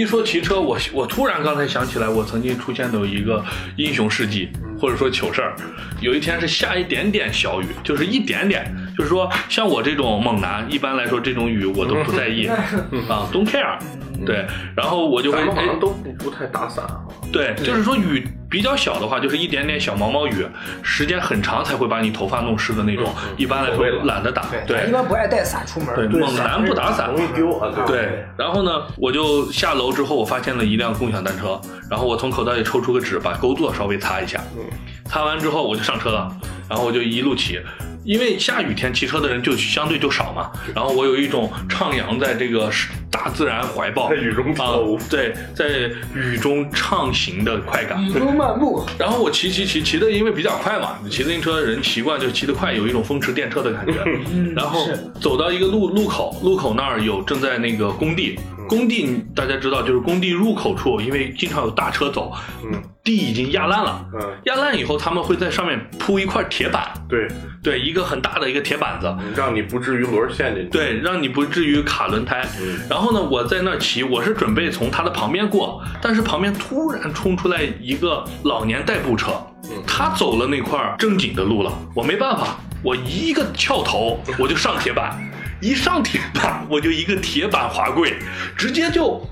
一说骑车，我我突然刚才想起来，我曾经出现的一个英雄事迹，或者说糗事儿。有一天是下一点点小雨，就是一点点，就是说像我这种猛男，一般来说这种雨我都不在意 <laughs> 啊，don't care。对，然后我就会哎咱们好像都不不太打伞啊。对，就是说雨比较小的话，就是一点点小毛毛雨，时间很长才会把你头发弄湿的那种。一般来说懒得打，对一般不爱带伞出门。对，猛男不打伞容。易丢啊，对对，然后呢，我就下楼之后，我发现了一辆共享单车，然后我从口袋里抽出个纸，把钩座稍微擦一下，擦完之后我就上车了，然后我就一路骑。因为下雨天骑车的人就相对就少嘛，然后我有一种徜徉在这个大自然怀抱，在雨中啊，对，在雨中畅行的快感。雨中漫步，然后我骑骑骑骑的，因为比较快嘛，骑自行车的人习惯就骑得快，有一种风驰电掣的感觉。嗯然后走到一个路路口，路口那儿有正在那个工地，工地大家知道就是工地入口处，因为经常有大车走，嗯。地已经压烂了。嗯，压烂以后，他们会在上面铺一块铁板，对，对，一个很大的一个铁板子，让你不至于轮陷进去。对，让你不至于卡轮胎。然后呢，我在那儿骑，我是准备从他的旁边过，但是旁边突然冲出来一个老年代步车，他走了那块儿正经的路了，我没办法，我一个翘头我就上铁板，一上铁板我就一个铁板滑跪，直接就。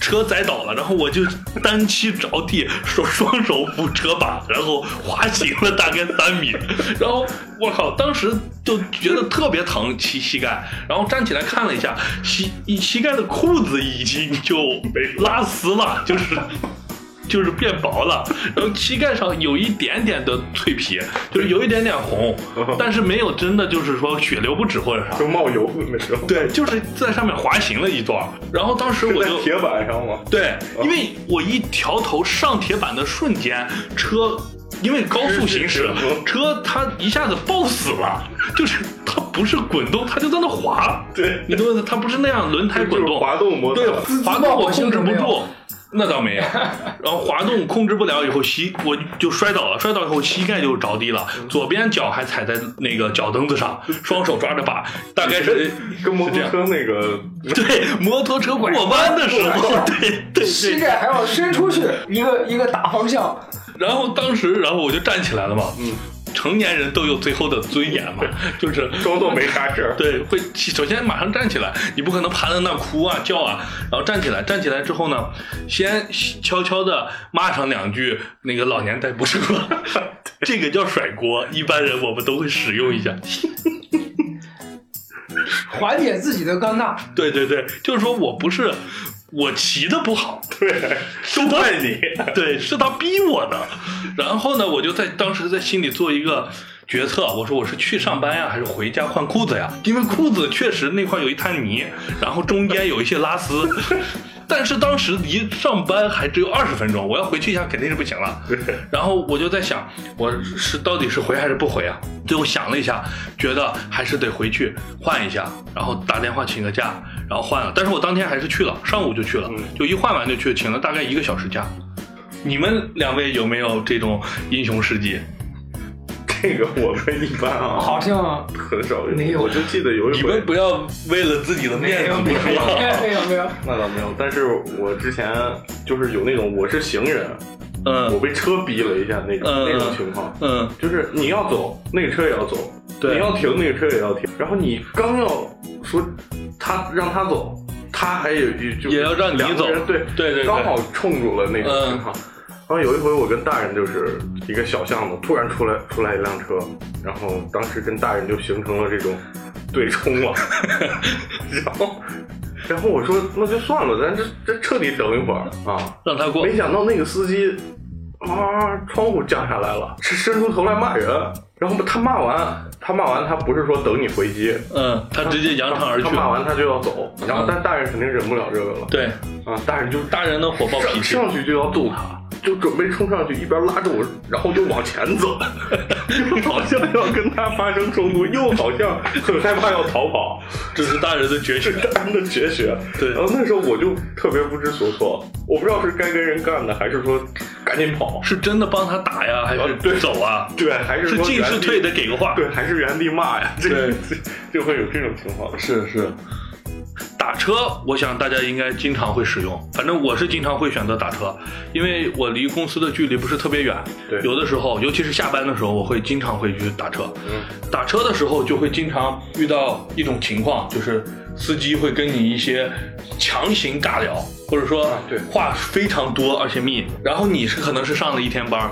车栽倒了，然后我就单膝着地，手双手扶车把，然后滑行了大概三米，然后我靠，当时就觉得特别疼膝膝盖，然后站起来看了一下，膝膝盖的裤子已经就拉丝了，就是。就是变薄了，然后膝盖上有一点点的脆皮，就是有一点点红，但是没有真的就是说血流不止或者啥。就冒油那时候。对，就是在上面滑行了一段，然后当时我就在铁板上吗？对，因为我一调头上铁板的瞬间，车因为高速行驶，车它一下子抱死了，就是它不是滚动，它就在那滑。对你懂我意思？它不是那样轮胎滚动，滑动摩托。对，滑动我控制不住。那倒没有，<laughs> 然后滑动控制不了以后膝我就摔倒了，摔倒以后膝盖就着地了，左边脚还踩在那个脚蹬子上，双手抓着把，<laughs> 大概是跟摩托车那个 <laughs> 对摩托车过弯的时候，对对对，膝盖还要伸出去，一个一个大方向。然后当时然后我就站起来了嘛，嗯，成年人都有最后的尊严嘛，<laughs> 就是装作没啥事儿。<laughs> 对，会首先马上站起来，你不可能趴在那哭啊叫啊，然后站起来，站起来之后呢，先悄悄的骂上两句那个老年代步车，<laughs> 这个叫甩锅，一般人我们都会使用一下。缓解自己的尴尬。对对对，就是说我不是我骑的不好，对，都怪你。对，是他逼我的。然后呢，我就在当时在心里做一个决策，我说我是去上班呀，还是回家换裤子呀？因为裤子确实那块有一滩泥，然后中间有一些拉丝。<laughs> 但是当时离上班还只有二十分钟，我要回去一下肯定是不行了。然后我就在想，我是到底是回还是不回啊？最后想了一下，觉得还是得回去换一下，然后打电话请个假，然后换了。但是我当天还是去了，上午就去了，就一换完就去，请了大概一个小时假。你们两位有没有这种英雄事迹？<laughs> 这个我们一般啊，好像很少有。没有我就记得有一回你们，不要为了自己的面子不没有没有。没有 <laughs> 没有，那倒没有。但是我之前就是有那种我是行人，嗯我嗯被车逼了一下那种、嗯那种情况。嗯，就是你要走，那个车也要走；对你要停，那个车也要停。然后你刚要说他让他走，他还有一就也要让你走对对对对刚好冲住了那种情况。然后有一回我跟大人就是一个小巷子，突然出来出来一辆车，然后当时跟大人就形成了这种对冲了，<laughs> 然后然后我说那就算了，咱这这彻底等一会儿啊，让他过没。想到那个司机啊，窗户降下来了，是伸出头来骂人。然后他骂完，他骂完，他不是说等你回击，嗯，他直接扬长而去他。骂完他就要走，然后嗯但大人肯定忍不了这个了，对，啊，大人就大人的火爆脾气。上去就要揍他，就准备冲上去，一边拉着我，然后就往前走，<laughs> 又好像要跟他发生冲突，又好像很害怕要逃跑，<laughs> 这是大人的绝学。是大人的绝学。对然后那时候我就特别不知所措，我不知道是该跟人干呢，还是说赶紧跑，是真的帮他打呀，还是啊对走啊？对，还是是进是退得给个话。对，还是原地骂呀？这对就会有这种情况。是是。打车，我想大家应该经常会使用。反正我是经常会选择打车，因为我离公司的距离不是特别远。对有的时候，尤其是下班的时候，我会经常会去打车。嗯，打车的时候就会经常遇到一种情况，就是司机会跟你一些强行尬聊，或者说啊对话非常多而且密，然后你是可能是上了一天班儿。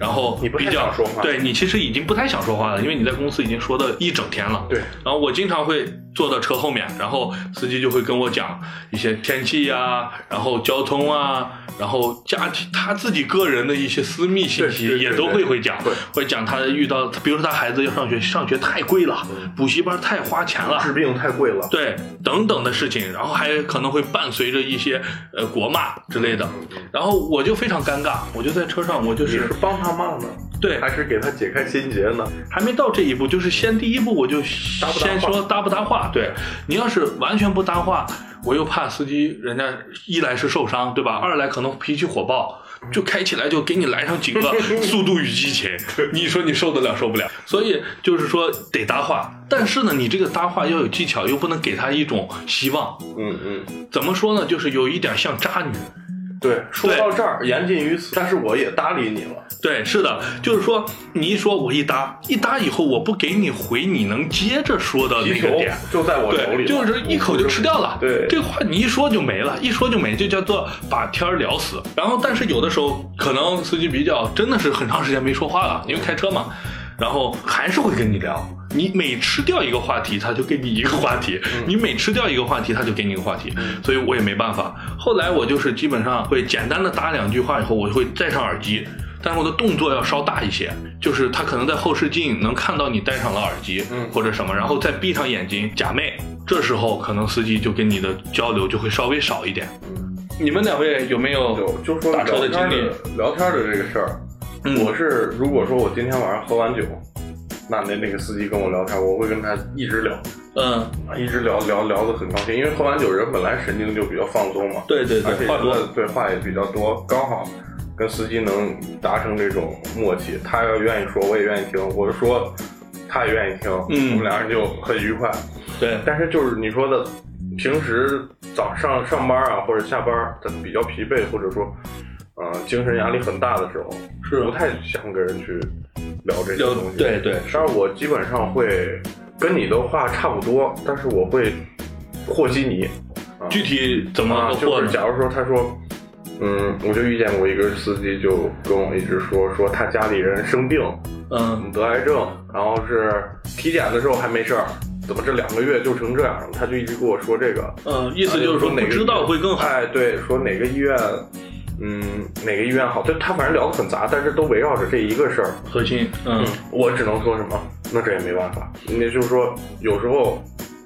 然后你比较想说话对你其实已经不太想说话了，因为你在公司已经说的一整天了。对然后我经常会坐到车后面，然后司机就会跟我讲一些天气呀、然后交通啊，然后家庭他自己个人的一些私密信息也都会会讲会，讲他遇到，比如说他孩子要上学，上学太贵了，补习班太花钱了，治病太贵了。对，等等的事情，然后还可能会伴随着一些呃国骂之类的，然后我就非常尴尬，我就在车上，我就是是帮他骂呢，对，还是给他解开心结呢？还没到这一步，就是先第一步我就先说搭不搭话。对你要是完全不搭话，我又怕司机人家一来是受伤，对吧？二来可能脾气火爆。就开起来就给你来上几个 <laughs>《速度与激情》，你说你受得了受不了？所以就是说得搭话，但是呢，你这个搭话要有技巧，又不能给他一种希望。嗯嗯，怎么说呢？就是有一点像渣女，对，说到这儿言尽于此，但是我也搭理你了。对，是的，就是说你一说我一搭一搭以后，我不给你回，你能接着说的那个点。就在我手里就是一口就吃掉了。对这话你一说就没了，一说就没，就叫做把天儿聊死。然后，但是有的时候可能司机比较真的是很长时间没说话了，因为开车嘛，然后还是会跟你聊。你每吃掉一个话题，他就给你一个话题；嗯你每吃掉一个话题，他就给你一个话题。所以我也没办法。后来我就是基本上会简单的打两句话以后，我就会戴上耳机。但是我的动作要稍大一些，就是他可能在后视镜能看到你戴上了耳机，嗯或者什么，然后再闭上眼睛假寐，这时候可能司机就跟你的交流就会稍微少一点。你们两位有没有就就说打车的聊天经历？聊天的这个事儿，嗯我是如果说我今天晚上喝完酒，那那那个司机跟我聊天，我会跟他一直聊，嗯，啊一直聊聊聊得很高兴，因为喝完酒人本来神经就比较放松嘛，对对对，话多对话也比较多，刚好跟司机能达成这种默契，他要愿意说，我也愿意听，我说他也愿意听，嗯我们俩人就很愉快。对，但是就是你说的，平时早上上班啊或者下班，他比较疲惫，或者说，呃，精神压力很大的时候，是不太想跟人去聊这些东西。对对但是我基本上会跟你的话差不多，但是我会和稀泥。啊具体怎么就是？假如说他说，嗯，我就遇见过一个司机，就跟我一直说说他家里人生病，嗯，得癌症，然后是体检的时候还没事儿，怎么这两个月就成这样了？他就一直跟我说这个，嗯，意思就是说哪个知道会更好。哎，对，说哪个医院，嗯，哪个医院好，就他反正聊得很杂，但是都围绕着这一个事儿。核心，嗯，我只能说什么？那这也没办法。那就是说，有时候，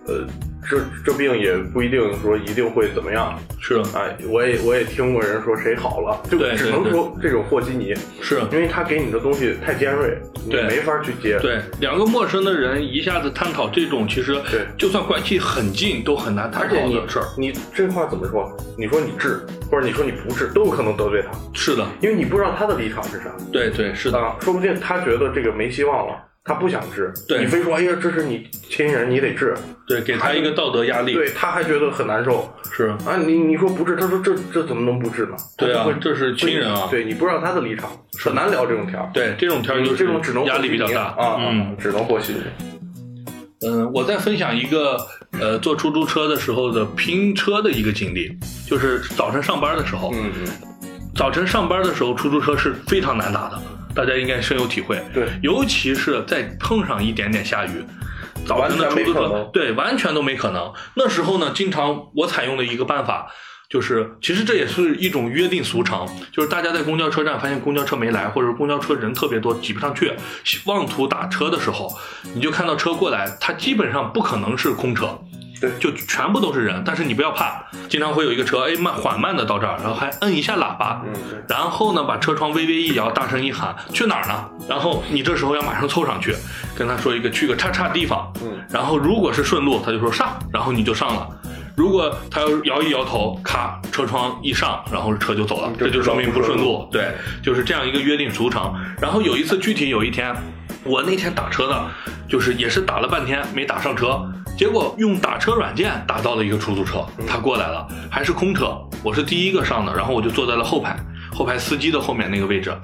呃，这这病也不一定说一定会怎么样。是哎，我也我也听过人说谁好了，就对只能说这种和稀泥，是，因为他给你的东西太尖锐，你对没法去接。对，两个陌生的人一下子探讨这种，其实对就算关系很近，都很难谈而且你好的事儿。你这话怎么说？你说你治，或者你说你不治，都有可能得罪他，是的，因为你不知道他的立场是啥对对是的，啊，说不定他觉得这个没希望了，他不想治，对你非说哎呀这是你亲人，你得治，对，给他一个道德压力。对，他还觉得很难受是，啊，你你说不治，他说这这怎么能不治呢？对啊这是亲人啊对你不知道他的立场，很难聊这种天儿。对，这种天儿就是这种只能压力比较大啊，啊嗯，只能和稀。嗯，我再分享一个呃坐出租车的时候的拼车的一个经历，就是早晨上班的时候，嗯嗯，早晨上班的时候出租车是非常难打的，大家应该深有体会。对尤其是再碰上一点点下雨，早晨的出租车能对完全都没可能。那时候呢，经常我采用的一个办法。就是，其实这也是一种约定俗成，就是大家在公交车站发现公交车没来，或者公交车人特别多挤不上去，妄图打车的时候，你就看到车过来，它基本上不可能是空车，对就全部都是人。但是你不要怕，经常会有一个车，哎慢缓慢的到这儿，然后还摁一下喇叭，嗯对然后呢把车窗微微一摇，大声一喊去哪儿呢？然后你这时候要马上凑上去，跟他说一个去个叉叉地方，嗯，然后如果是顺路，他就说上，然后你就上了。如果他要摇一摇头，咔，车窗一上，然后车就走了，这就说明不顺路路。对，就是这样一个约定俗成。然后有一次，具体有一天，我那天打车呢，就是也是打了半天没打上车，结果用打车软件打到了一个出租车，他过来了，还是空车，我是第一个上的，然后我就坐在了后排，后排司机的后面那个位置。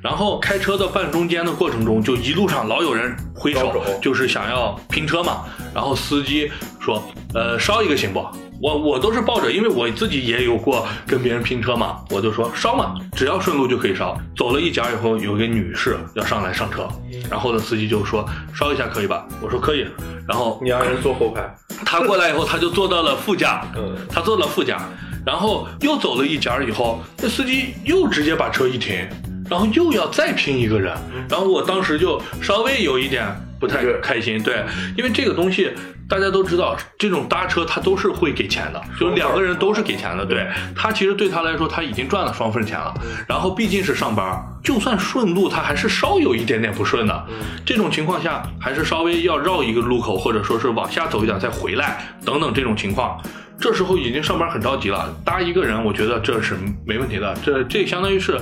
然后开车的半中间的过程中，就一路上老有人挥手，就是想要拼车嘛。然后司机说：“呃，捎一个行不？”我我都是抱着，因为我自己也有过跟别人拼车嘛，我就说烧嘛，只要顺路就可以烧。走了一截以后，有一个女士要上来上车，然后呢，司机就说烧一下可以吧？我说可以。然后你让人坐后排，<laughs> 他过来以后，他就坐到了副驾，嗯他坐到副驾，然后又走了一截以后，那司机又直接把车一停，然后又要再拼一个人，然后我当时就稍微有一点不太开心，对，因为这个东西大家都知道，这种搭车他都是会给钱的，就是两个人都是给钱的，对。他其实对他来说他已经赚了双份钱了，然后毕竟是上班，就算顺路他还是稍有一点点不顺的，这种情况下还是稍微要绕一个路口，或者说是往下走一点再回来等等这种情况。这时候已经上班很着急了，搭一个人，我觉得这是没问题的。这这相当于是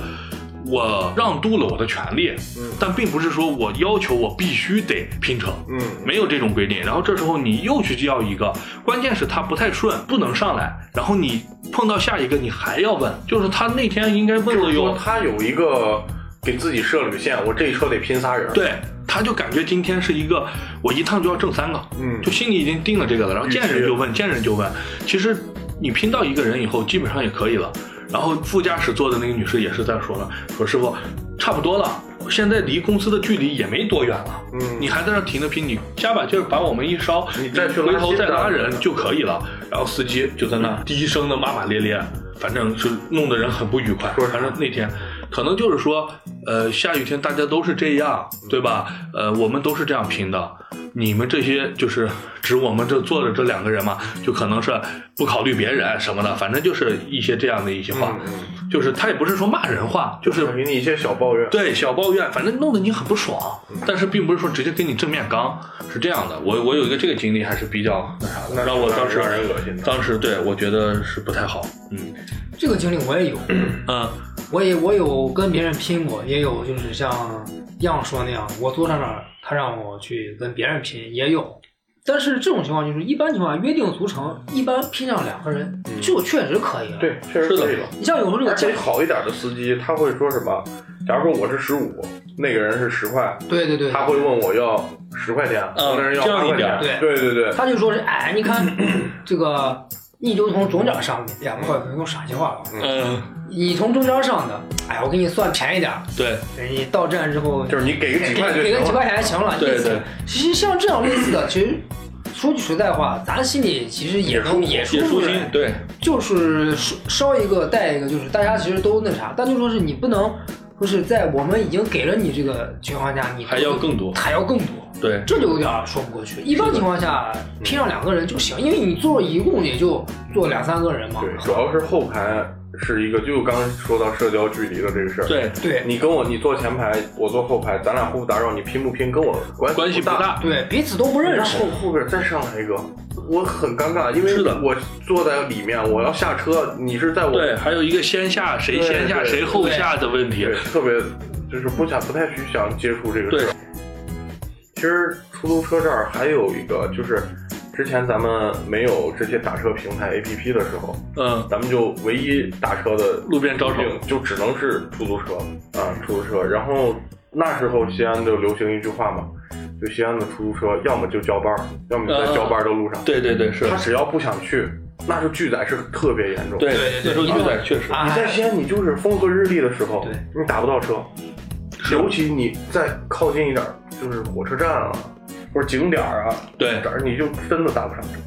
我让渡了我的权利，嗯但并不是说我要求我必须得拼车，嗯没有这种规定。然后这时候你又去要一个，关键是他不太顺，不能上来。然后你碰到下一个，你还要问，就是他那天应该问了有，他有一个给自己设旅线，我这一车得拼仨人。，对，他就感觉今天是一个我一趟就要挣三个，嗯就心里已经定了这个了。然后见人就问，见人就问。其实你拼到一个人以后，基本上也可以了。然后副驾驶座的那个女士也是在说了，说师傅差不多了，现在离公司的距离也没多远了。嗯你还在那停着拼，你加把劲儿把我们一烧，你再去回头再拉人就可以了。然后司机就在那低声的骂骂咧咧，反正是弄得人很不愉快。说反正那天可能就是说，呃，下雨天大家都是这样，对吧？呃，我们都是这样拼的。你们这些就是指我们这坐着这两个人嘛，就可能是不考虑别人什么的，反正就是一些这样的一些话，嗯就是他也不是说骂人话，就是给你一些小抱怨。对小抱怨，反正弄得你很不爽，但是并不是说直接跟你正面刚，是这样的。我我有一个这个经历还是比较那啥的，那让我当时让人恶心的当时对我觉得是不太好，嗯这个经历我也有，嗯我也我有跟别人拼过，也有就是像样说那样，我坐上面，他让我去跟别人拼，也有。但是这种情况就是一般情况下约定俗成，一般拼上两个人就确实可以了。，对，确实可以了。你像有时候这个而且价，好一点的司机，他会说什么？假如说我是十五，那个人是十块，对对对，他会问我要十块钱，嗯那人要这样一八块钱。点对对对，他就说是哎，你看 <clears throat> 这个，你就从中间上面两块，可能用陕西话了。嗯，你从中间上的，哎，我给你算便宜点儿，对你到站之后就是你给个几块就给个几行了。块钱行了。意思对对其实像这样类似的，其实说句实在话，咱心里其实也能也舒也舒心，，对就是烧一个带一个，就是大家其实都那啥，但就说是你不能，就是在我们已经给了你这个情况下，你还要更多还要更多。对这就有点说不过去。一般情况下，拼上两个人就行，因为你坐一共也就坐两三个人嘛。对，主要是后排是一个，就刚刚说到社交距离的这个事儿。，对对你跟我，你坐前排，我坐后排，咱俩互不打扰，你拼不拼跟我关关系不大。对，彼此都不认识后。后边再上来一个，我很尴尬，因为我坐在里面，我要下车，你是在我对，还有一个先下谁先下谁后下的问题对，特别就是不想不太去想接触这个事儿。其实出租车这儿还有一个，就是之前咱们没有这些打车平台 APP 的时候，嗯，咱们就唯一打车的路边招手就只能是出租车啊，出租车。然后那时候西安就流行一句话嘛，就西安的出租车要么就交班儿，要么就在交班儿的路上。对对对是。他，只要不想去，那时候拒载是特别严重。对对对那时候对。拒载确实，啊你在西安，你就是风和日丽的时候，对。你打不到车，尤其你再靠近一点儿，就是火车站啊，或者景点儿啊，对这儿你就真的搭不上车。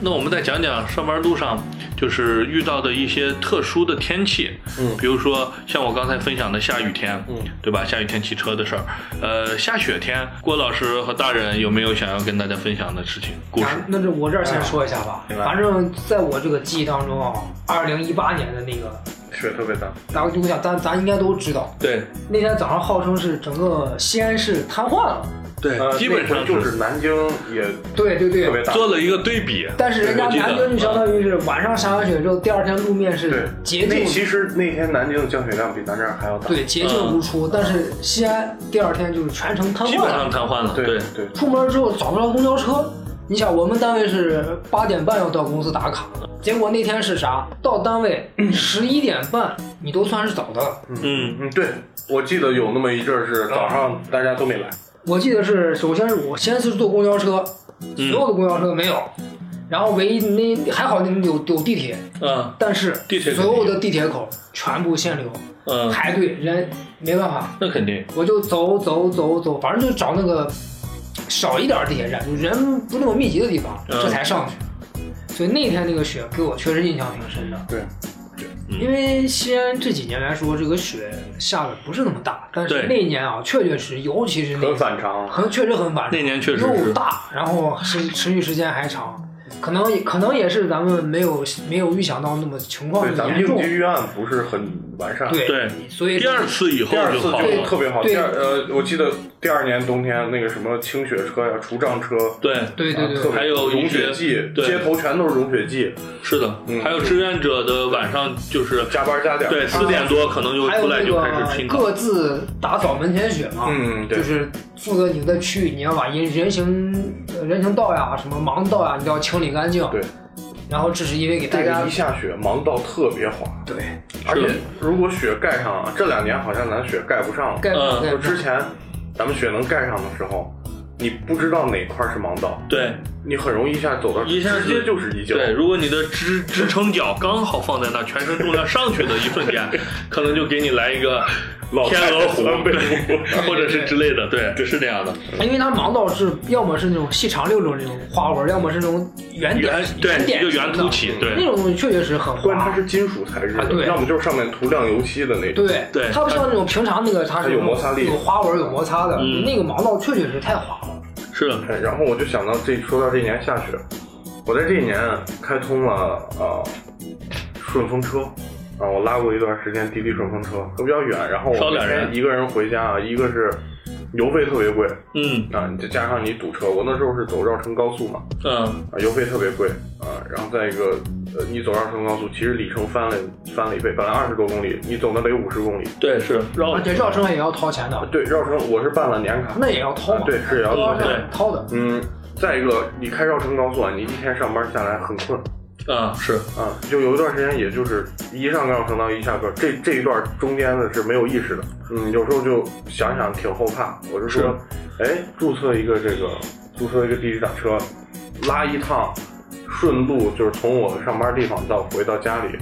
那我们再讲讲上班路上就是遇到的一些特殊的天气，嗯比如说像我刚才分享的下雨天，嗯，对吧？下雨天骑车的事儿，呃，下雪天，郭老师和大人有没有想要跟大家分享的事情故事？那就我这儿先说一下吧，反正在我这个记忆当中啊，二零一八年的那个，雪特别大，咱就想咱咱应该都知道，对那天早上号称是整个西安市瘫痪了。对，呃，基本上就是南京也对对对，特别大，做了一个对比，但是人家南京就相当于是晚上下完雪之后，第二天路面对是洁那净，其实那天南京的降雪量比咱这儿还要大。对洁净如初。但是西安第二天就是全程瘫痪基本上，瘫痪了，对对对，出门之后找不着公交车。你想，我们单位是八点半要到公司打卡，结果那天是啥？到单位 <clears throat> 十一点半，你都算是早的了。嗯，嗯，对，我记得有那么一阵儿是早上大家都没来，我记得是，首先是我先是坐公交车，嗯所有的公交车没有，然后唯一那还好那有有地铁，嗯但是地铁所有的地铁口全部限流，嗯，排队人没办法，那肯定，我就走走走走，反正就找那个少一点地铁站，就人不那么密集的地方，嗯。这才上去。所以那天那个雪给我确实印象挺深的，对，嗯。因为西安这几年来说，这个雪下的不是那么大，但是那一年啊，确确实实，尤其是那很反常。很确实很反常，那年确实是。又大，然后持持续时间还长，可能可能也是咱们没有没有预想到那么情况严重。们应急，预案不是很完善。对对。所以第二次以后第二次就好了，就特别好。对。第二呃，我记得第二年冬天那个什么清雪车呀、除障车，对，对对对，还有融雪剂，街头全都是融雪剂，是的，嗯。还有志愿者的晚上就是加班加点。对四点多可能就出来就开始拼个各自打扫门前雪嘛，嗯对。就是负责你的区域，你要把人人行呃人行道呀、什么盲道呀，你都要清理干净。对，然后这是因为给大家一下雪，盲道特别滑，对。而且如果雪盖上，这两年好像咱雪盖不上了。盖不上。就之前咱们雪能盖上的时候，你不知道哪块是盲道，对，你很容易一下走到一下直接就是一脚。对，如果你的支支撑脚刚好放在那，全身重量上去的一瞬间，可能就给你来一个老天鹅湖 <laughs> 或者是之类的，对，是这样的。因为它盲道是要么是那种细长溜溜那种花纹，要么是那种圆点圆对圆点一个圆凸起，对那种东西确实是很滑。关键它是金属材质对要么就是上面涂亮油漆的那种。对对它不像那种平常那个，它是有摩擦力有花纹有摩擦的，嗯那个盲道确实是太滑了。是的，哎然后我就想到这，说到这一年下雪，我在这一年开通了啊、顺风车啊，我拉过一段时间滴滴顺风车，都比较远，然后我每天一个人回家啊，一个是油费特别贵嗯啊，你再加上你堵车，我那时候是走绕城高速嘛，嗯，啊，油费特别贵啊，然后再一个，呃，你走绕城高速，其实里程翻了翻了一倍，本来二十多公里，你走那得五十公里，对，是绕而且绕城也要掏钱的，对，绕城我是办了年卡，那也要掏对是也要掏对钱掏的。嗯，再一个，你开绕城高速啊，你一天上班下来很困。啊，是啊，就有一段时间，也就是一上高升到一下课，这这一段中间的是没有意识的。嗯，有时候就想想挺后怕，我就说，哎，注册一个这个，注册一个滴滴打车，拉一趟，顺路就是从我上班地方到回到家里，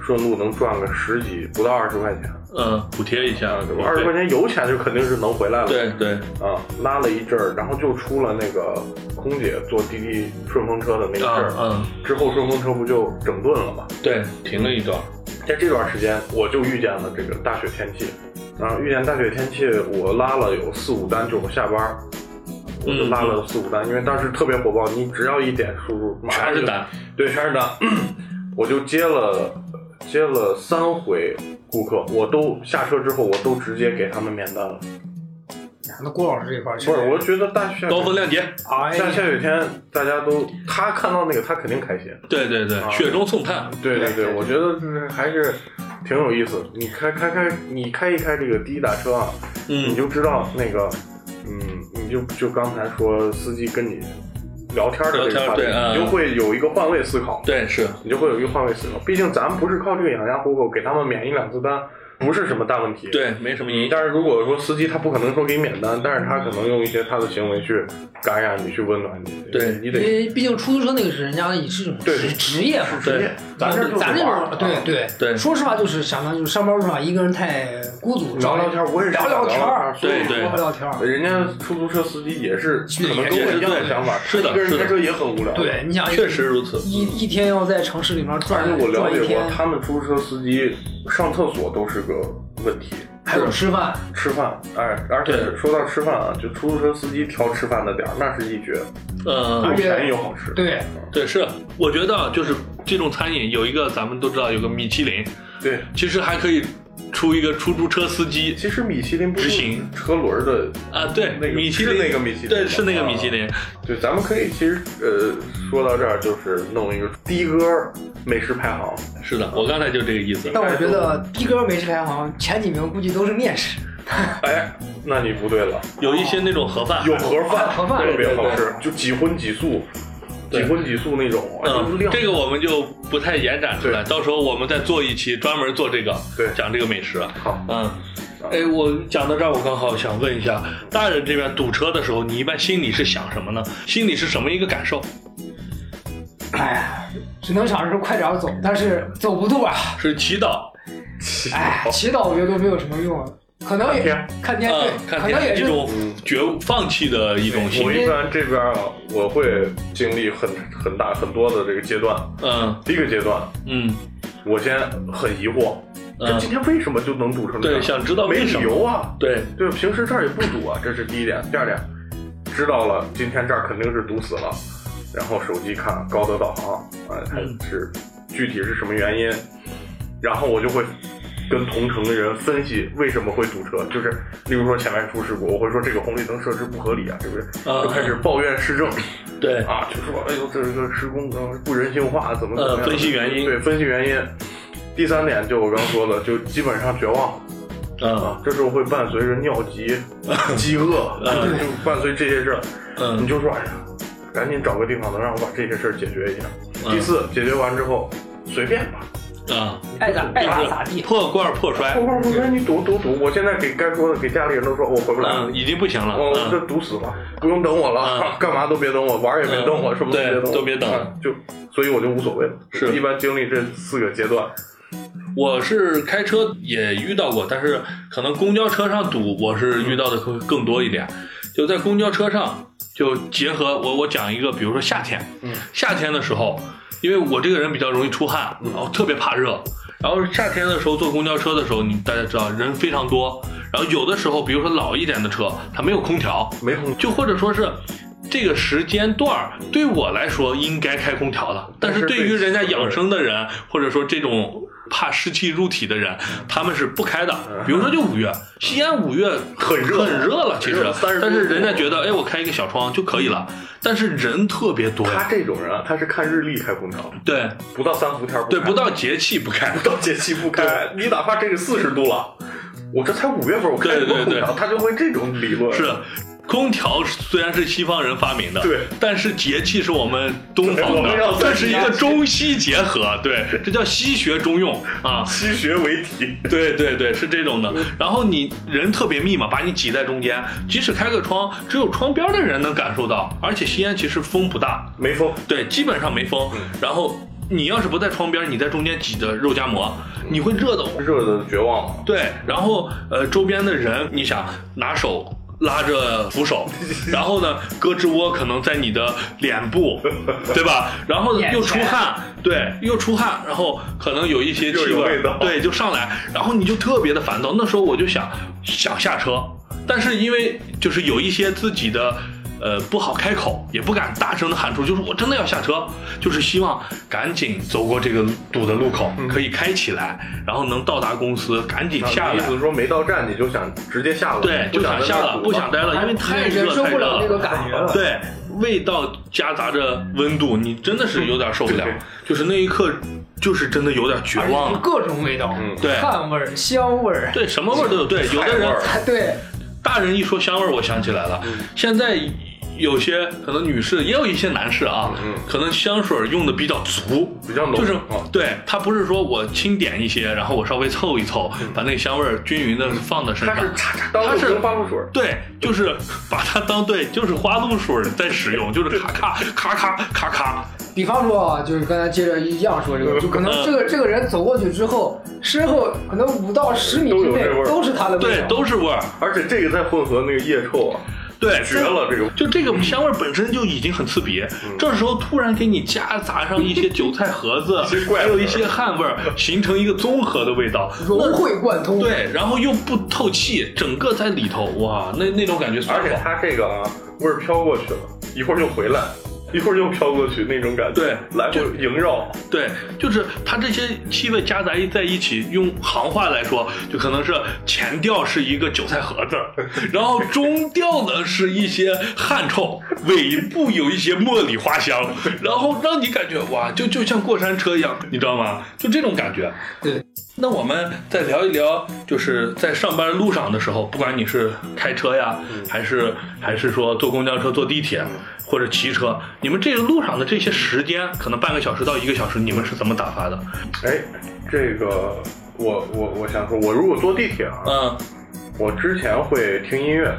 顺路能赚个十几不到二十块钱，嗯，补贴一下，对吧？二十块钱油钱就肯定是能回来了。对对，啊，拉了一阵儿，然后就出了那个空姐坐滴滴顺风车的那个事儿。嗯之后顺风车不就整顿了吗？对，停了一段，在这段时间，我就遇见了这个大雪天气，然后遇见大雪天气，我拉了有四五单，就我下班儿，我就拉了四五单，因为当时特别火爆，你只要一点输入，马上就是单，对，全是单，<coughs> 我就接了接了三回顾客，我都下车之后，我都直接给他们免单了。那郭老师这块儿不是，我觉得大雪高风亮节，哎下下雪天，大家都他看到那个，他肯定开心。对对对，啊雪中送炭，对对对，我觉得就是还是挺有意思。你开开开，你开一开这个滴滴打车啊，你嗯，就知道那个，嗯，你就就刚才说司机跟你聊天的这个话题，你就会有一个换位思考，对是，你就会有一个换位思考。毕竟咱们不是靠这个养家糊口，给他们免一两次单，不是什么大问题。。对，没什么意义，但是如果说司机他不可能说给你免单，但是他可能用一些他的行为去感染你，去温暖你。对。你得因为毕竟出租车那个是人家也是一种对。职职业嘛，职业，咱这就是咱这种对啊。对。对。说实话就是想当就是上班路上一个人太孤独，聊聊天我也聊聊天对对。聊聊天。人家出租车司机也是可能跟我一样的对想法，是的是的一个人开车也很无聊。对，你想确实如此，一一天要在城市里面而转且我了解过，他们出租车司机上厕所都是个问题，还有吃饭，吃饭，哎，而且说到吃饭啊，就出租车司机挑吃饭的点儿，那是一绝，嗯又便宜又好吃。对，对是，我觉得就是这种餐饮有一个咱们都知道有个米其林，对，其实还可以出一个出租车司机其实米其林不执行。车轮的啊，对，那个米其林。是那个米其林对，是那个米其林，对，咱们可以其实呃说到这儿，就是弄一个的哥美食排行，是的，我刚才就这个意思，但我觉得的哥美食排行前几名估计都是面食，<laughs> 哎，那你不对了，有一些那种盒饭，有盒饭，盒饭。特别好吃，就几荤几素，几荤几素那种，嗯，这个我们就不太延展出来，到时候我们再做一期专门做这个，对讲这个美食。好。嗯，哎，我讲到这儿，我刚好想问一下，大人这边堵车的时候，你一般心里是想什么呢？心里是什么一个感受？哎呀，只能想着快点走，但是走不动啊，是祈祷，哎，祈祷我觉得都没有什么用，可能也看天看可能也是一种绝放弃的一种心理。我一般这边啊，我会经历很很大很多的这个阶段。嗯第一个阶段，嗯我先很疑惑，这嗯今天为什么就能堵成这样？对想知道没为什么理由啊。对，对，平时这儿也不堵啊，这是第一点。第二点，知道了今天这儿肯定是堵死了，然后手机看高德导航，啊，它嗯是具体是什么原因，然后我就会跟同城的人分析为什么会堵车，就是例如说前面出事故，我会说这个红绿灯设置不合理啊，是不是？啊就开始抱怨市政对，啊，就说哎呦这个施工呃不人性化，怎么怎么样？呃分析原因对，分析原因。第三点就我刚说的，就基本上绝望嗯啊，这时候会伴随着尿急、饥饿，就伴随这些事儿。你嗯就说哎呀，赶紧找个地方能让我把这些事儿解决一下。嗯第四，解决完之后随便吧，啊，爱咋爱咋咋地。破罐破摔破，罐破摔，你堵堵堵！我现在给该说的给家里人都说，我回不来了嗯，，已经不行了，我这嗯堵死了，不用等我了，嗯干嘛都别等我，玩也别等我，嗯什么都别都别等嗯就所以我就无所谓了。是一般经历这四个阶段，我是开车也遇到过，但是可能公交车上堵，我是遇到的会更多一点。就在公交车上，就结合我我讲一个，比如说夏天，嗯，夏天的时候，因为我这个人比较容易出汗，然后特别怕热，然后夏天的时候坐公交车的时候，你大家知道人非常多，然后有的时候，比如说老一点的车，它没有空调，没空就或者说是这个时间段儿对我来说应该开空调了，但是对于人家养生的人，或者说这种怕湿气入体的人，他们是不开的。比如说就五月，西安五月很热很热了，其实。很热30，但是人家觉得，哎，我开一个小窗就可以了，但是人特别多，他这种人啊，他是看日历开空调，对。不到三伏天不对，不到节气不开。不。到节气不开，你哪怕这个四十度了，我这才五月份，我开什么空调？对对对他就会这种理论，是，空调虽然是西方人发明的，对但是节气是我们东方的，<laughs> 这是一个中西结合，对，<laughs> 这叫西学中用啊。西学为体，对对对，是这种的。然后你人特别密嘛，把你挤在中间，即使开个窗，只有窗边的人能感受到。而且西安其实风不大，没风，对，基本上没风。然后你要是不在窗边，你在中间挤的肉夹馍，你会热的。热的绝望了。对，然后呃，周边的人，你想拿手。拉着扶手，<laughs> 然后呢，胳肢窝可能在你的脸部，<laughs> 对吧？然后又出汗，对，又出汗，然后可能有一些气味对，就上来，然后你就特别的烦躁。那时候我就想想下车，但是因为就是有一些自己的。呃，不好开口，也不敢大声的喊出，就是我真的要下车，就是希望赶紧走过这个堵的路口，可以开起来，然后能到达公司，赶紧下来意思。是说没到站你就想直接下了，对，就想下了，不想待了，因为太热忍受太热不了那个感觉了。对，味道夹杂着温度，你真的是有点受不了对。就是那一刻，就是真的有点绝望了。各种味道，嗯对汗味儿、香味儿，对，什么味儿都有。对，有的人对，大人一说香味儿，我想起来了。现在有些可能女士，也有一些男士啊，嗯可能香水用的比较足，比较浓就是啊。对他不是说我轻点一些，然后我稍微凑一凑，把那个香味儿均匀的放在身上。它是。擦擦当它是花露水，对，就是把它当对，<laughs> 就是花露水在使用，就是咔咔咔咔咔咔。比方说啊，就是刚才接着一样说这个，就可能这个 <laughs> 这个人走过去之后，身后可能五到十米之内都有这味儿。都是他的味对，都是味儿。而且这个再混合那个腋臭啊，对，绝了这个。就这个香味儿本身就已经很刺鼻，这时候突然给你夹杂上一些韭菜盒子 <laughs> 还有一些汗味儿，形成一个综合的味道。融会贯通。，对，然后又不透气，整个在里头，哇，那那种感觉。而且它这个啊，味儿飘过去了，一会儿就回来，一会儿又飘过去那种感觉，对来回萦绕。对，就是它这些气味夹杂在一起，用行话来说，就可能是前调是一个韭菜盒子，然后中调呢是一些汗臭，尾部有一些茉莉花香，<laughs> 然后让你感觉哇，就就像过山车一样，你知道吗？就这种感觉。对，那我们再聊一聊，就是在上班路上的时候，不管你是开车呀，还是还是说坐公交车、坐地铁或者骑车，你们这个路上的这些时间，可能半个小时到一个小时，你们是怎么打发的？哎，这个我我我想说，我如果坐地铁啊，嗯。我之前会听音乐，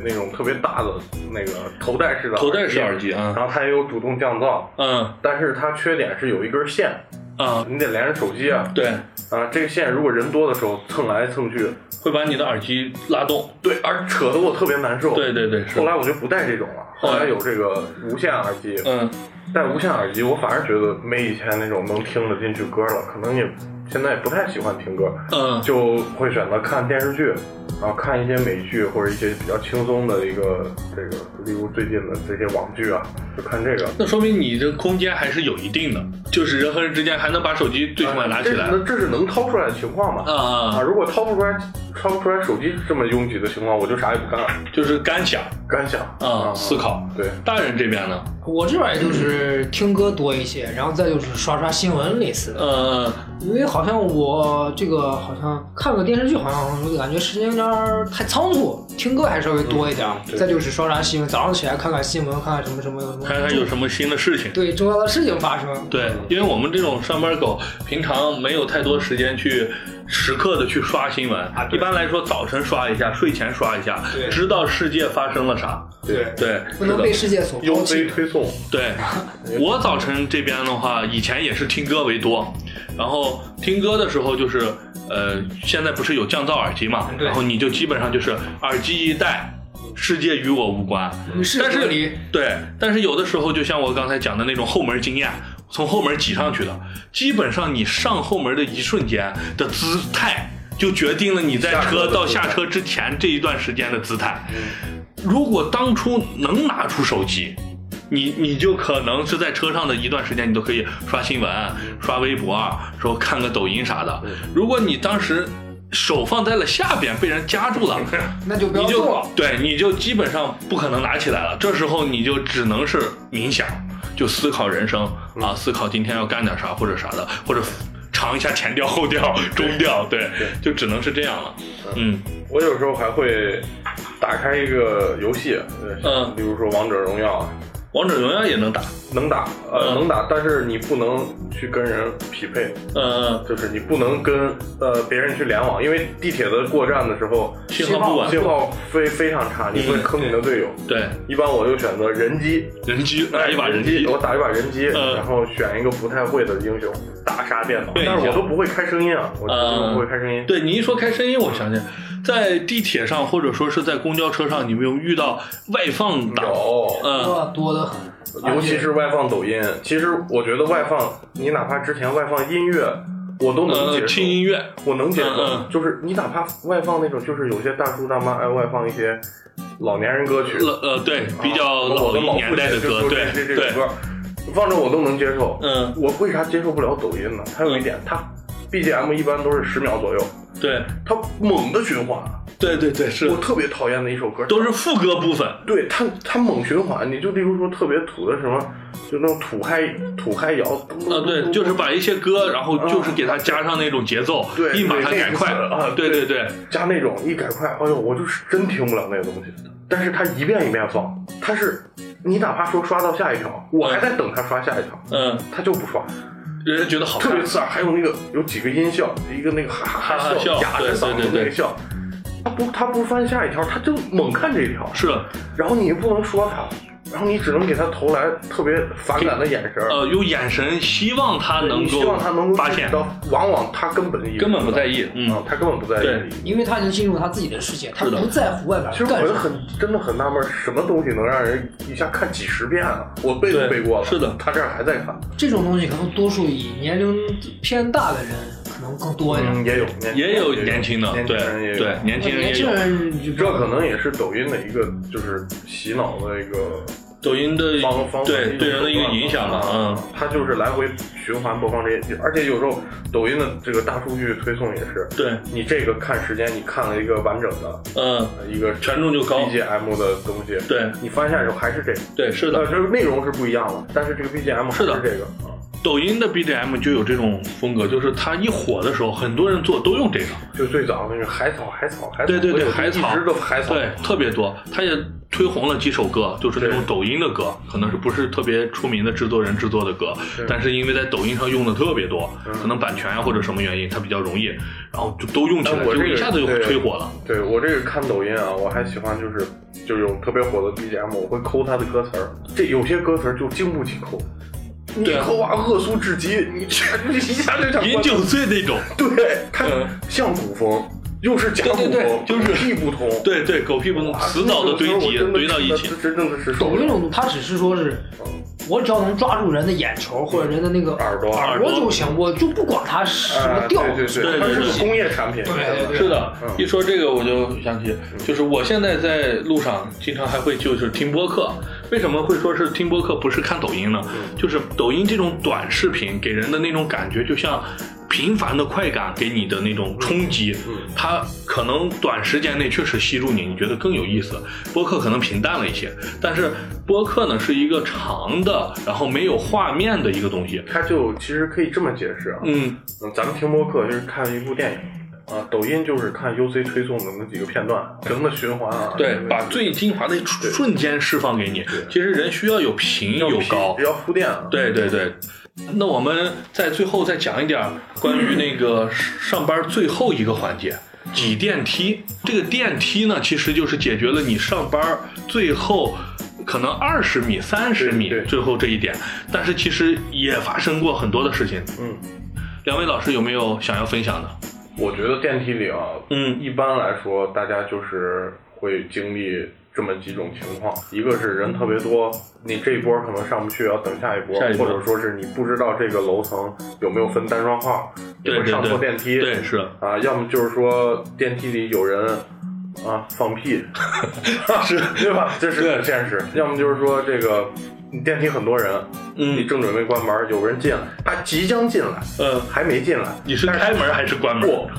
那种特别大的那个头戴式的头戴式耳机啊然后它也有主动降噪，嗯。但是它缺点是有一根线，啊，你得连着手机啊。对，啊，这个线如果人多的时候蹭来蹭去，会把你的耳机拉动。对，而扯得我特别难受。对对对，后。来我就不戴这种了，后来有这个无线耳机，嗯戴无线耳机，我反而觉得没以前那种能听得进去歌了，可能也现在也不太喜欢听歌，嗯。就会选择看电视剧，然后看一些美剧或者一些比较轻松的一个这个，例如最近的这些网剧啊，就看这个。那说明你这空间还是有一定的，就是人和人之间还能把手机最起码拿起来。啊这是这是能掏出来的情况嘛？啊啊，啊，如果掏不出来，掏不出来手机这么拥挤的情况，我就啥也不干了，就是干想。干想。啊，思考。对，大人这边呢，我这边也就是听歌多一些，然后再就是刷刷新闻类似的。嗯，因为好像我这个好像看个电视剧，好像我感觉时间有点太仓促，听歌还稍微多一点再就是刷刷新闻，早上起来看看新闻，看看什么什么有什么看看有什么新的事情。对重要的事情发生。对，因为我们这种上班狗，平常没有太多时间去时刻的去刷新闻。一般来说，早晨刷一下，睡前刷一下，对知道世界发生了啥。对对，不能被世界所抛 UC 弃。推送，对，我早晨这边的话，以前也是听歌为多，然后听歌的时候就是，呃，现在不是有降噪耳机嘛，然后你就基本上就是耳机一戴，世界与我无关。但是你。对，但是有的时候就像我刚才讲的那种后门经验，从后门挤上去的，基本上你上后门的一瞬间的姿态，就决定了你在车车到下车之前这一段时间的姿态。如果当初能拿出手机，你你就可能是在车上的一段时间，你都可以刷新闻、刷微博，说看个抖音啥的。如果你当时手放在了下边，被人夹住了，<laughs> 那就不要做。对，你就基本上不可能拿起来了。这时候你就只能是冥想，就思考人生啊，思考今天要干点啥或者啥的，或者尝一下前调、后调、中调，<laughs> 对，就只能是这样了。嗯。我有时候还会打开一个游戏，呃嗯。比如说王者荣耀，王者荣耀也能打，能打，呃，嗯能打，但是你不能去跟人匹配，嗯就是你不能跟呃别人去联网，因为地铁的过站的时候信号不稳信号非非常差，你会嗯坑你的队友。对，一般我就选择人机，人机打一把人机，我打一把人机，嗯然后选一个不太会的英雄，打杀电脑。对但是我都不会开声音啊，我嗯我不会开声音。对你一说开声音，我想起来，在地铁上或者说是在公交车上，你们有遇到外放党？有，嗯多多得很。尤其是外放抖音。其实我觉得外放，你哪怕之前外放音乐，我都能接呃，受。听音乐，我能接受，嗯嗯就是你哪怕外放那种，就是有些大叔大妈爱外放一些老年人歌曲，呃呃，对，比较老的老年代的歌，对对这这首，歌，放着我都能接受。嗯，我为啥接受不了抖音呢？还有一点，它 BGM 一般都是十秒左右，对。它猛的循环，对对对，是。我特别讨厌的一首歌，都是副歌部分，对它它猛循环，你就例如说特别土的什么，就那种土嗨土嗨摇，啊，对，就是把一些歌，然后就是给它加上那种节奏，对一把它改快那个啊，对对对，加那种一改快，哎呦，我就是真听不了那个东西。但是它一遍一遍放，它是你哪怕说刷到下一条，我还在等它刷下一条，嗯，它就不刷，人家觉得好看。特别，刺耳。还有那个有几个音效，一个那个哈哈哈哈笑哑着嗓子那个笑，他不他不翻下一条，他就猛看这一条，是。然后你又不能说他，然后你只能给他投来特别反感的眼神。呃，用眼神希望他能够希望他能够发现，到，往往他根本根本不在意，嗯啊，，他根本不在意对。因为他已经进入他自己的世界，他不在乎外边其实我。就很真的很纳闷，什么东西能让人一下看几十遍啊？我背都背过了，是的他这儿还在看。这种东西可能多数以年龄偏大的人可能更多一点。嗯，也有年也有年轻的，年对轻人也有对，年轻人年轻也有。这可能也是抖音的一个就是洗脑的一个抖音的方方对对人的一个影响嘛，嗯，，它就是来回循环播放这些，而且有时候抖音的这个大数据推送也是，对，你这个看时间，你看了一个完整的嗯，一个权重就高。BGM 的东西，对。你发现的时候还是这个，对，是的。呃，，这个内容是不一样的，但是这个 BGM 还是的。这个啊。抖音的 BGM 就有这种风格，就是它一火的时候，很多人做都用这个，就最早那个海草，海草，海草，对对对海草一直都海草，对，特别多。它也推红了几首歌，就是那种抖音的歌，可能是不是特别出名的制作人制作的歌，但是因为在抖音上用的特别多，嗯可能版权啊或者什么原因，它比较容易，然后就都用起来，就一下子就对吹火了。对我这个看抖音啊，我还喜欢就是就有特别火的 BGM，我会抠它的歌词儿。这有些歌词儿就经不起抠，你对啊。抠啊恶俗至极，你全一下就想饮酒醉那种，对它嗯。像古风又是甲骨对对对通，就是屁不通，对对，狗屁不能哇迟早的堆积堆到一起。真正的是受不了抖音这种，它只是说是，我只要能抓住人的眼球或者人的那个耳朵耳朵。就行，我就不管它什么哎调。对对对它是个工业产品，对对对是的，嗯。一说这个我就想起，就是我现在在路上经常还会就是听播客。为什么会说是听播客，不是看抖音呢？就是抖音这种短视频给人的那种感觉，就像频繁的快感给你的那种冲击，它可能短时间内确实吸住你，你觉得更有意思。播客可能平淡了一些，但是播客呢是一个长的，然后没有画面的一个东西。它就其实可以这么解释啊，嗯，嗯，咱们听播客就是看一部电影啊，抖音就是看 UC 推送的那几个片段，整个循环啊。对这，个把最精华的瞬间释放给你。其实人需要有平有高，比较铺垫啊。对对对。那我们在最后再讲一点关于那个上班最后一个环节。挤电梯，这个电梯呢，其实就是解决了你上班最后可能二十米、三十米最后这一点，但是其实也发生过很多的事情。嗯，两位老师有没有想要分享的？我觉得电梯里啊，嗯一般来说大家就是会经历这么几种情况，一个是人特别多，你这一波可能上不去，要等下一波，下一波或者说是你不知道这个楼层有没有分单双号，你会上对对对，错电梯，对是啊，要么就是说电梯里有人啊放屁，<laughs> 是，对吧？这是很现实。要么就是说这个电梯很多人，你嗯正准备关门，有人进来，他即将进来，呃，还没进来，你是开门还是关门？不，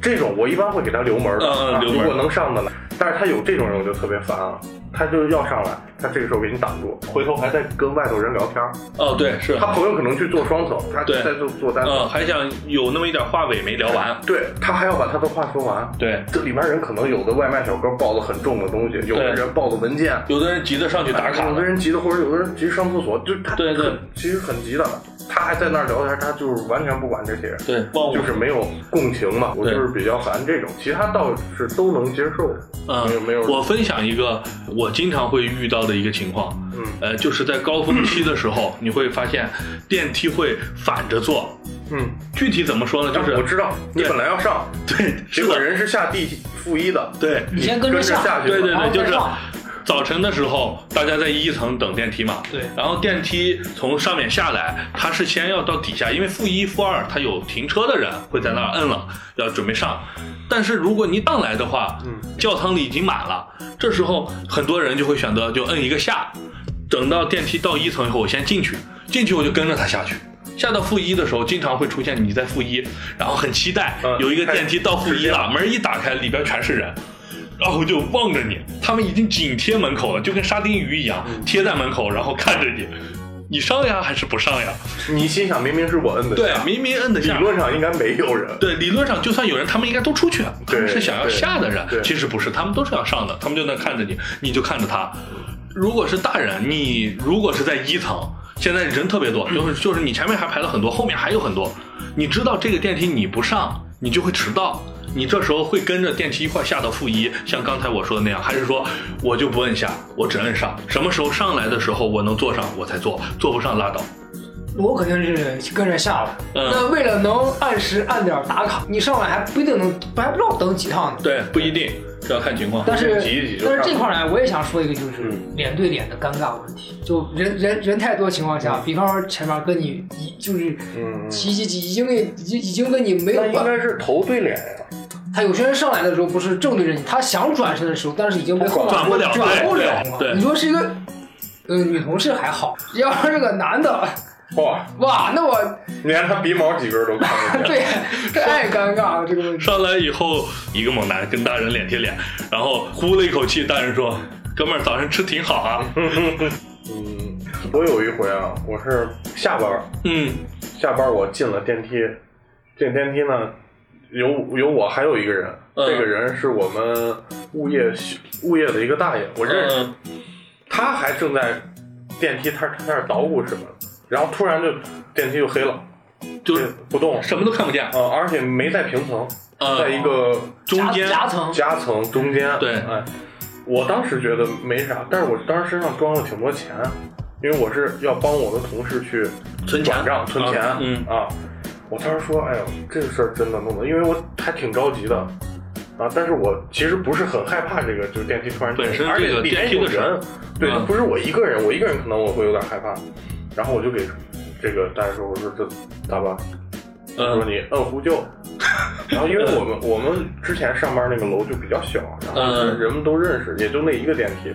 这种我一般会给他留门嗯嗯留门如果能上的来。但是他有这种人我就特别烦啊，他就要上来，他这个时候给你挡住，回头还在跟外头人聊天儿。哦，对是，他朋友可能去做双层，他在做做单还想有那么一点话尾没聊完。对他还要把他的话说完。对，这里面人可能有的外卖小哥抱的很重的东西，有的人抱的文件，有的人急着上去打卡有的。人急的，或者有的人急着上厕所，就他对对其实很急的，他还在那儿聊天，他就是完全不管这些人，对，就是没有共情嘛。我就是比较烦这种，其他倒是都能接受，嗯没有嗯，没有，我分享一个我经常会遇到的一个情况，嗯。呃，就是在高峰期的时候，你会发现电梯会反着坐。嗯，具体怎么说呢？就是我知道你本来要上，对，结果人是下地负一的，对，你先跟跟着着下去对对对，就是早晨的时候，大家在一层等电梯嘛。对。然后电梯从上面下来，它是先要到底下，因为负一、负二，它有停车的人会在那儿摁了，要准备上。但是如果你上来的话，嗯。教堂里已经满了，这时候很多人就会选择就摁一个下，等到电梯到一层以后，我先进去，进去我就跟着他下去。下到负一的时候，经常会出现你在负一，然后很期待嗯。有一个电梯到负一了，门一打开，里边全是人，然后就望着你，他们已经紧贴门口了，就跟沙丁鱼一样贴在门口，然后看着你，你上呀还是不上呀？你心想明明是我摁的下，，对明明摁的下理。论上应该没有人，对，理论上就算有人，他们应该都出去，他们对是想要下的人其实不是，他们都是要上的，他们就那看着你，你就看着他。如果是大人，你如果是在一层，现在人特别多，就是就是你前面还排了很多，后面还有很多，你知道这个电梯你不上，你就会迟到。你这时候会跟着电梯一块下到负一，像刚才我说的那样，还是说我就不摁下，我只摁上，什么时候上来的时候我能坐上我才坐，坐不上拉倒。我肯定是跟着下了。嗯那为了能按时按点打卡，你上来还不一定能，还不知道等几趟呢。对，不一定，这要看情况。但是挤挤但是这块儿呢，我也想说一个，就是嗯脸对脸的尴尬问题。就人人人太多情况下，比方说前面跟你一就是嗯，挤挤挤，已经已经已经跟你没有那应关。该是头对脸呀，他有些人上来的时候不是正对着你，他想转身的时候，但是已经被后面转不了转不了对对你说是一个呃女同事还好，要是个男的，哇，哇，那我你连他鼻毛几根都看不见，对太尴尬了这个问题。上来以后，一个猛男跟大人脸贴脸，然后呼了一口气，大人说：“哥们儿，早上吃挺好啊。嗯，我有一回啊，我是下班儿，”嗯下班儿我进了电梯，进电梯呢，有有我还有一个人，嗯。这个人是我们物业物业的一个大爷，我认识，嗯。他还正在电梯他他在那捣鼓什么，然后突然就电梯就黑了，就是不动，什么都看不见。呃，而且没在平层，嗯在一个中间夹层，夹层中间，对。哎，我当时觉得没啥，但是我当时身上装了挺多钱，因为我是要帮我的同事去存钱转账存钱，啊嗯。啊，我当时说，哎呦，这个事儿真的弄的，因为我还挺着急的，啊，但是我其实不是很害怕这个，就是电梯突然本身而且电梯的人，对，嗯不是我一个人，我一个人可能我会有点害怕，然后我就给这个大家说，我说这咋办？他说嗯你摁呼救，<laughs> 然后因为我们我们之前上班那个楼就比较小，然后嗯人们都认识，也就那一个电梯。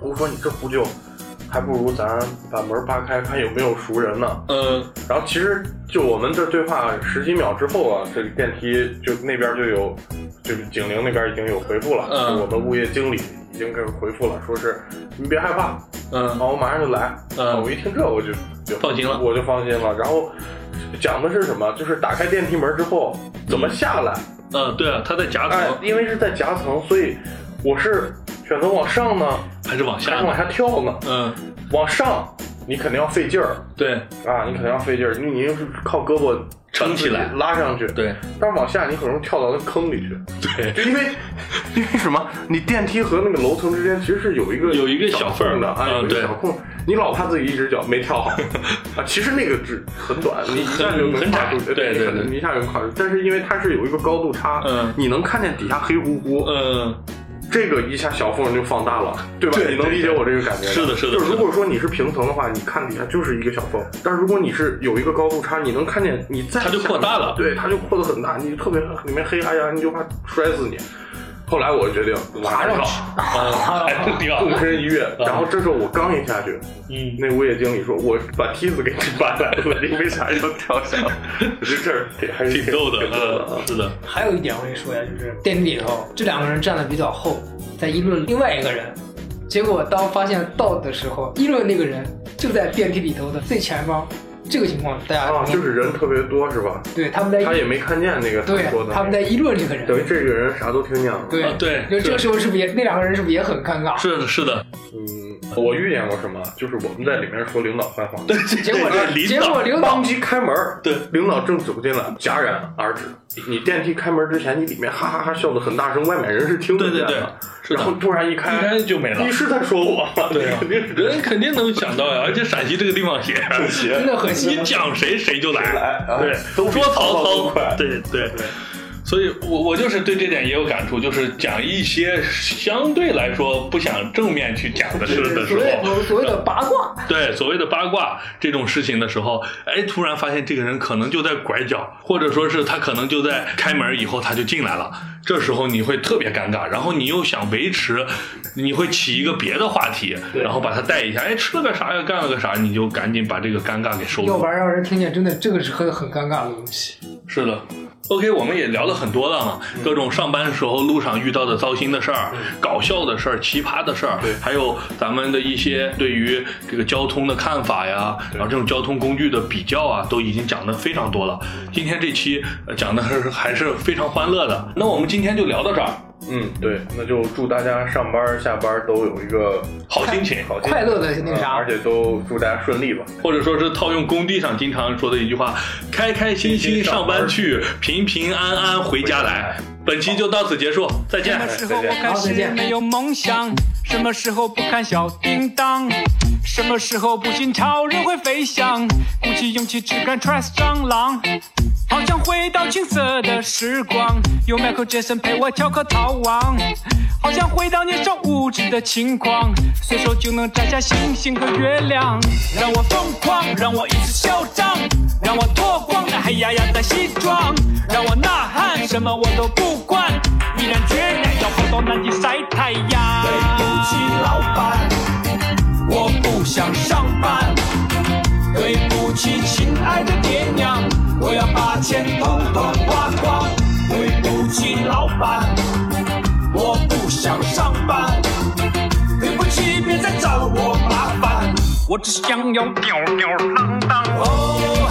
我说你这呼救，还不如咱把门扒开，看有没有熟人呢。嗯然后其实就我们这对话十几秒之后啊，这个电梯就那边就有，就是警铃那边已经有回复了，嗯就我们物业经理已经给回复了，说是你别害怕，嗯，好我马上就来。嗯啊我一听这我就就放心了我就放心了。然后讲的是什么？就是打开电梯门之后怎么下来？嗯，对啊，他在夹哎层，因为是在夹层，所以我是选择往上呢，还是往下还是往？下跳呢？嗯，往上你肯定要费劲儿对啊，你肯定要费劲儿，你你又是靠胳膊撑起来拉上去。对但是往下你很容易跳到那坑里去，对，就因为 <laughs> 因为什么？你电梯和那个楼层之间其实是有一个有一个小缝的啊，有一个小空，你老怕自己一只脚没跳好 <laughs> 啊。其实那个只很短，你一下就能跨出去，窄对对对你一下就跨出去。但是因为它是有一个高度差，嗯你能看见底下黑乎乎，嗯这个一下小缝就放大了，对吧？对你能理解我这个感觉？是的是的就是如果说你是平层的话，你看底下就是一个小缝，但是如果你是有一个高度差，你能看见你再它就下扩大了对，它就扩得很大，你特别里面黑压压，你就怕摔死你。后来我决定爬上去，啊，<laughs> 还是挺好纵身一跃，然后这时候我刚一下去，嗯那物业经理说：“我把梯子给你搬来了，你为啥要跳下来？” <laughs> 我觉得这儿挺还是挺逗的，挺逗的啊嗯，。是的，还有一点我跟你说呀，就是电梯里头这两个人站的比较后，在议论另外一个人，结果当发现到的时候，议论那个人就在电梯里头的最前方。这个情况大家啊，就是人特别多是吧？对他们在他也没看见那个他说的，对他们在议论这个人，等于这个人啥都听见了。对啊对就这个时候是不是也那两个人是不是也很尴尬？是的，是的，嗯，我遇见过什么？就是我们在里面说领导坏话，对，结果对领导结果领导当即开门，对，领导正走进来，戛然而止。你电梯开门之前，你里面哈哈哈笑的很大声，外面人是听不见对对对的。是的然后突然一一开，就没了。你。是在说我。吗？<laughs> 对啊。肯定是人肯定能想到呀，而且陕西这个地方写，真的很你讲谁谁就来，来啊对，都说曹曹操快，对对。对。所以我我就是对这点也有感触，就是讲一些相对来说不想正面去讲的事的时所谓候，所谓的八卦，对所谓的八卦这种事情的时候，哎，突然发现这个人可能就在拐角，或者说是他可能就在开门以后他就进来了，这时候你会特别尴尬，然后你又想维持，你会起一个别的话题，然后把他带一下，哎，吃了个啥呀，干了个啥，你就赶紧把这个尴尬给收住要不。然让人听见，真的这个是很很尴尬的东西。是的。OK，我们也聊了很多了嘛，各种上班时候路上遇到的糟心的事儿、搞笑的事儿、奇葩的事儿，还有咱们的一些对于这个交通的看法呀，然后这种交通工具的比较啊，都已经讲的非常多了。今天这期呃讲的还是还是非常欢乐的。那我们今天就聊到这儿，嗯，对，那就祝大家上班下班都有一个好心情，好快乐的那啥。啊而且都祝大家顺利吧。或者说是套用工地上经常说的一句话：开开心心上班去，平平安安回家来。本期就到此结束，再见什。么时候我开好再见始没有梦想？什么时候不看小叮当？什么时候不信超人会飞翔？鼓起勇气只敢 trust 蟑螂。好想回到青涩的时光，有 Michael Jackson 陪我跳个逃亡。好想回到年少无知的轻狂，随手就能摘下星星和月亮。让我疯狂，让我一直嚣张，让我脱光那黑压压的西装，让我呐喊，什么我都不不管，毅然决然要跑到南极晒太阳。对不起，老板，我不想上班。对不起，亲爱的爹娘，我要把钱统统花光。对不起，老板，我不想上班。对不起，别再找我麻烦，我只想要吊吊郎当。哦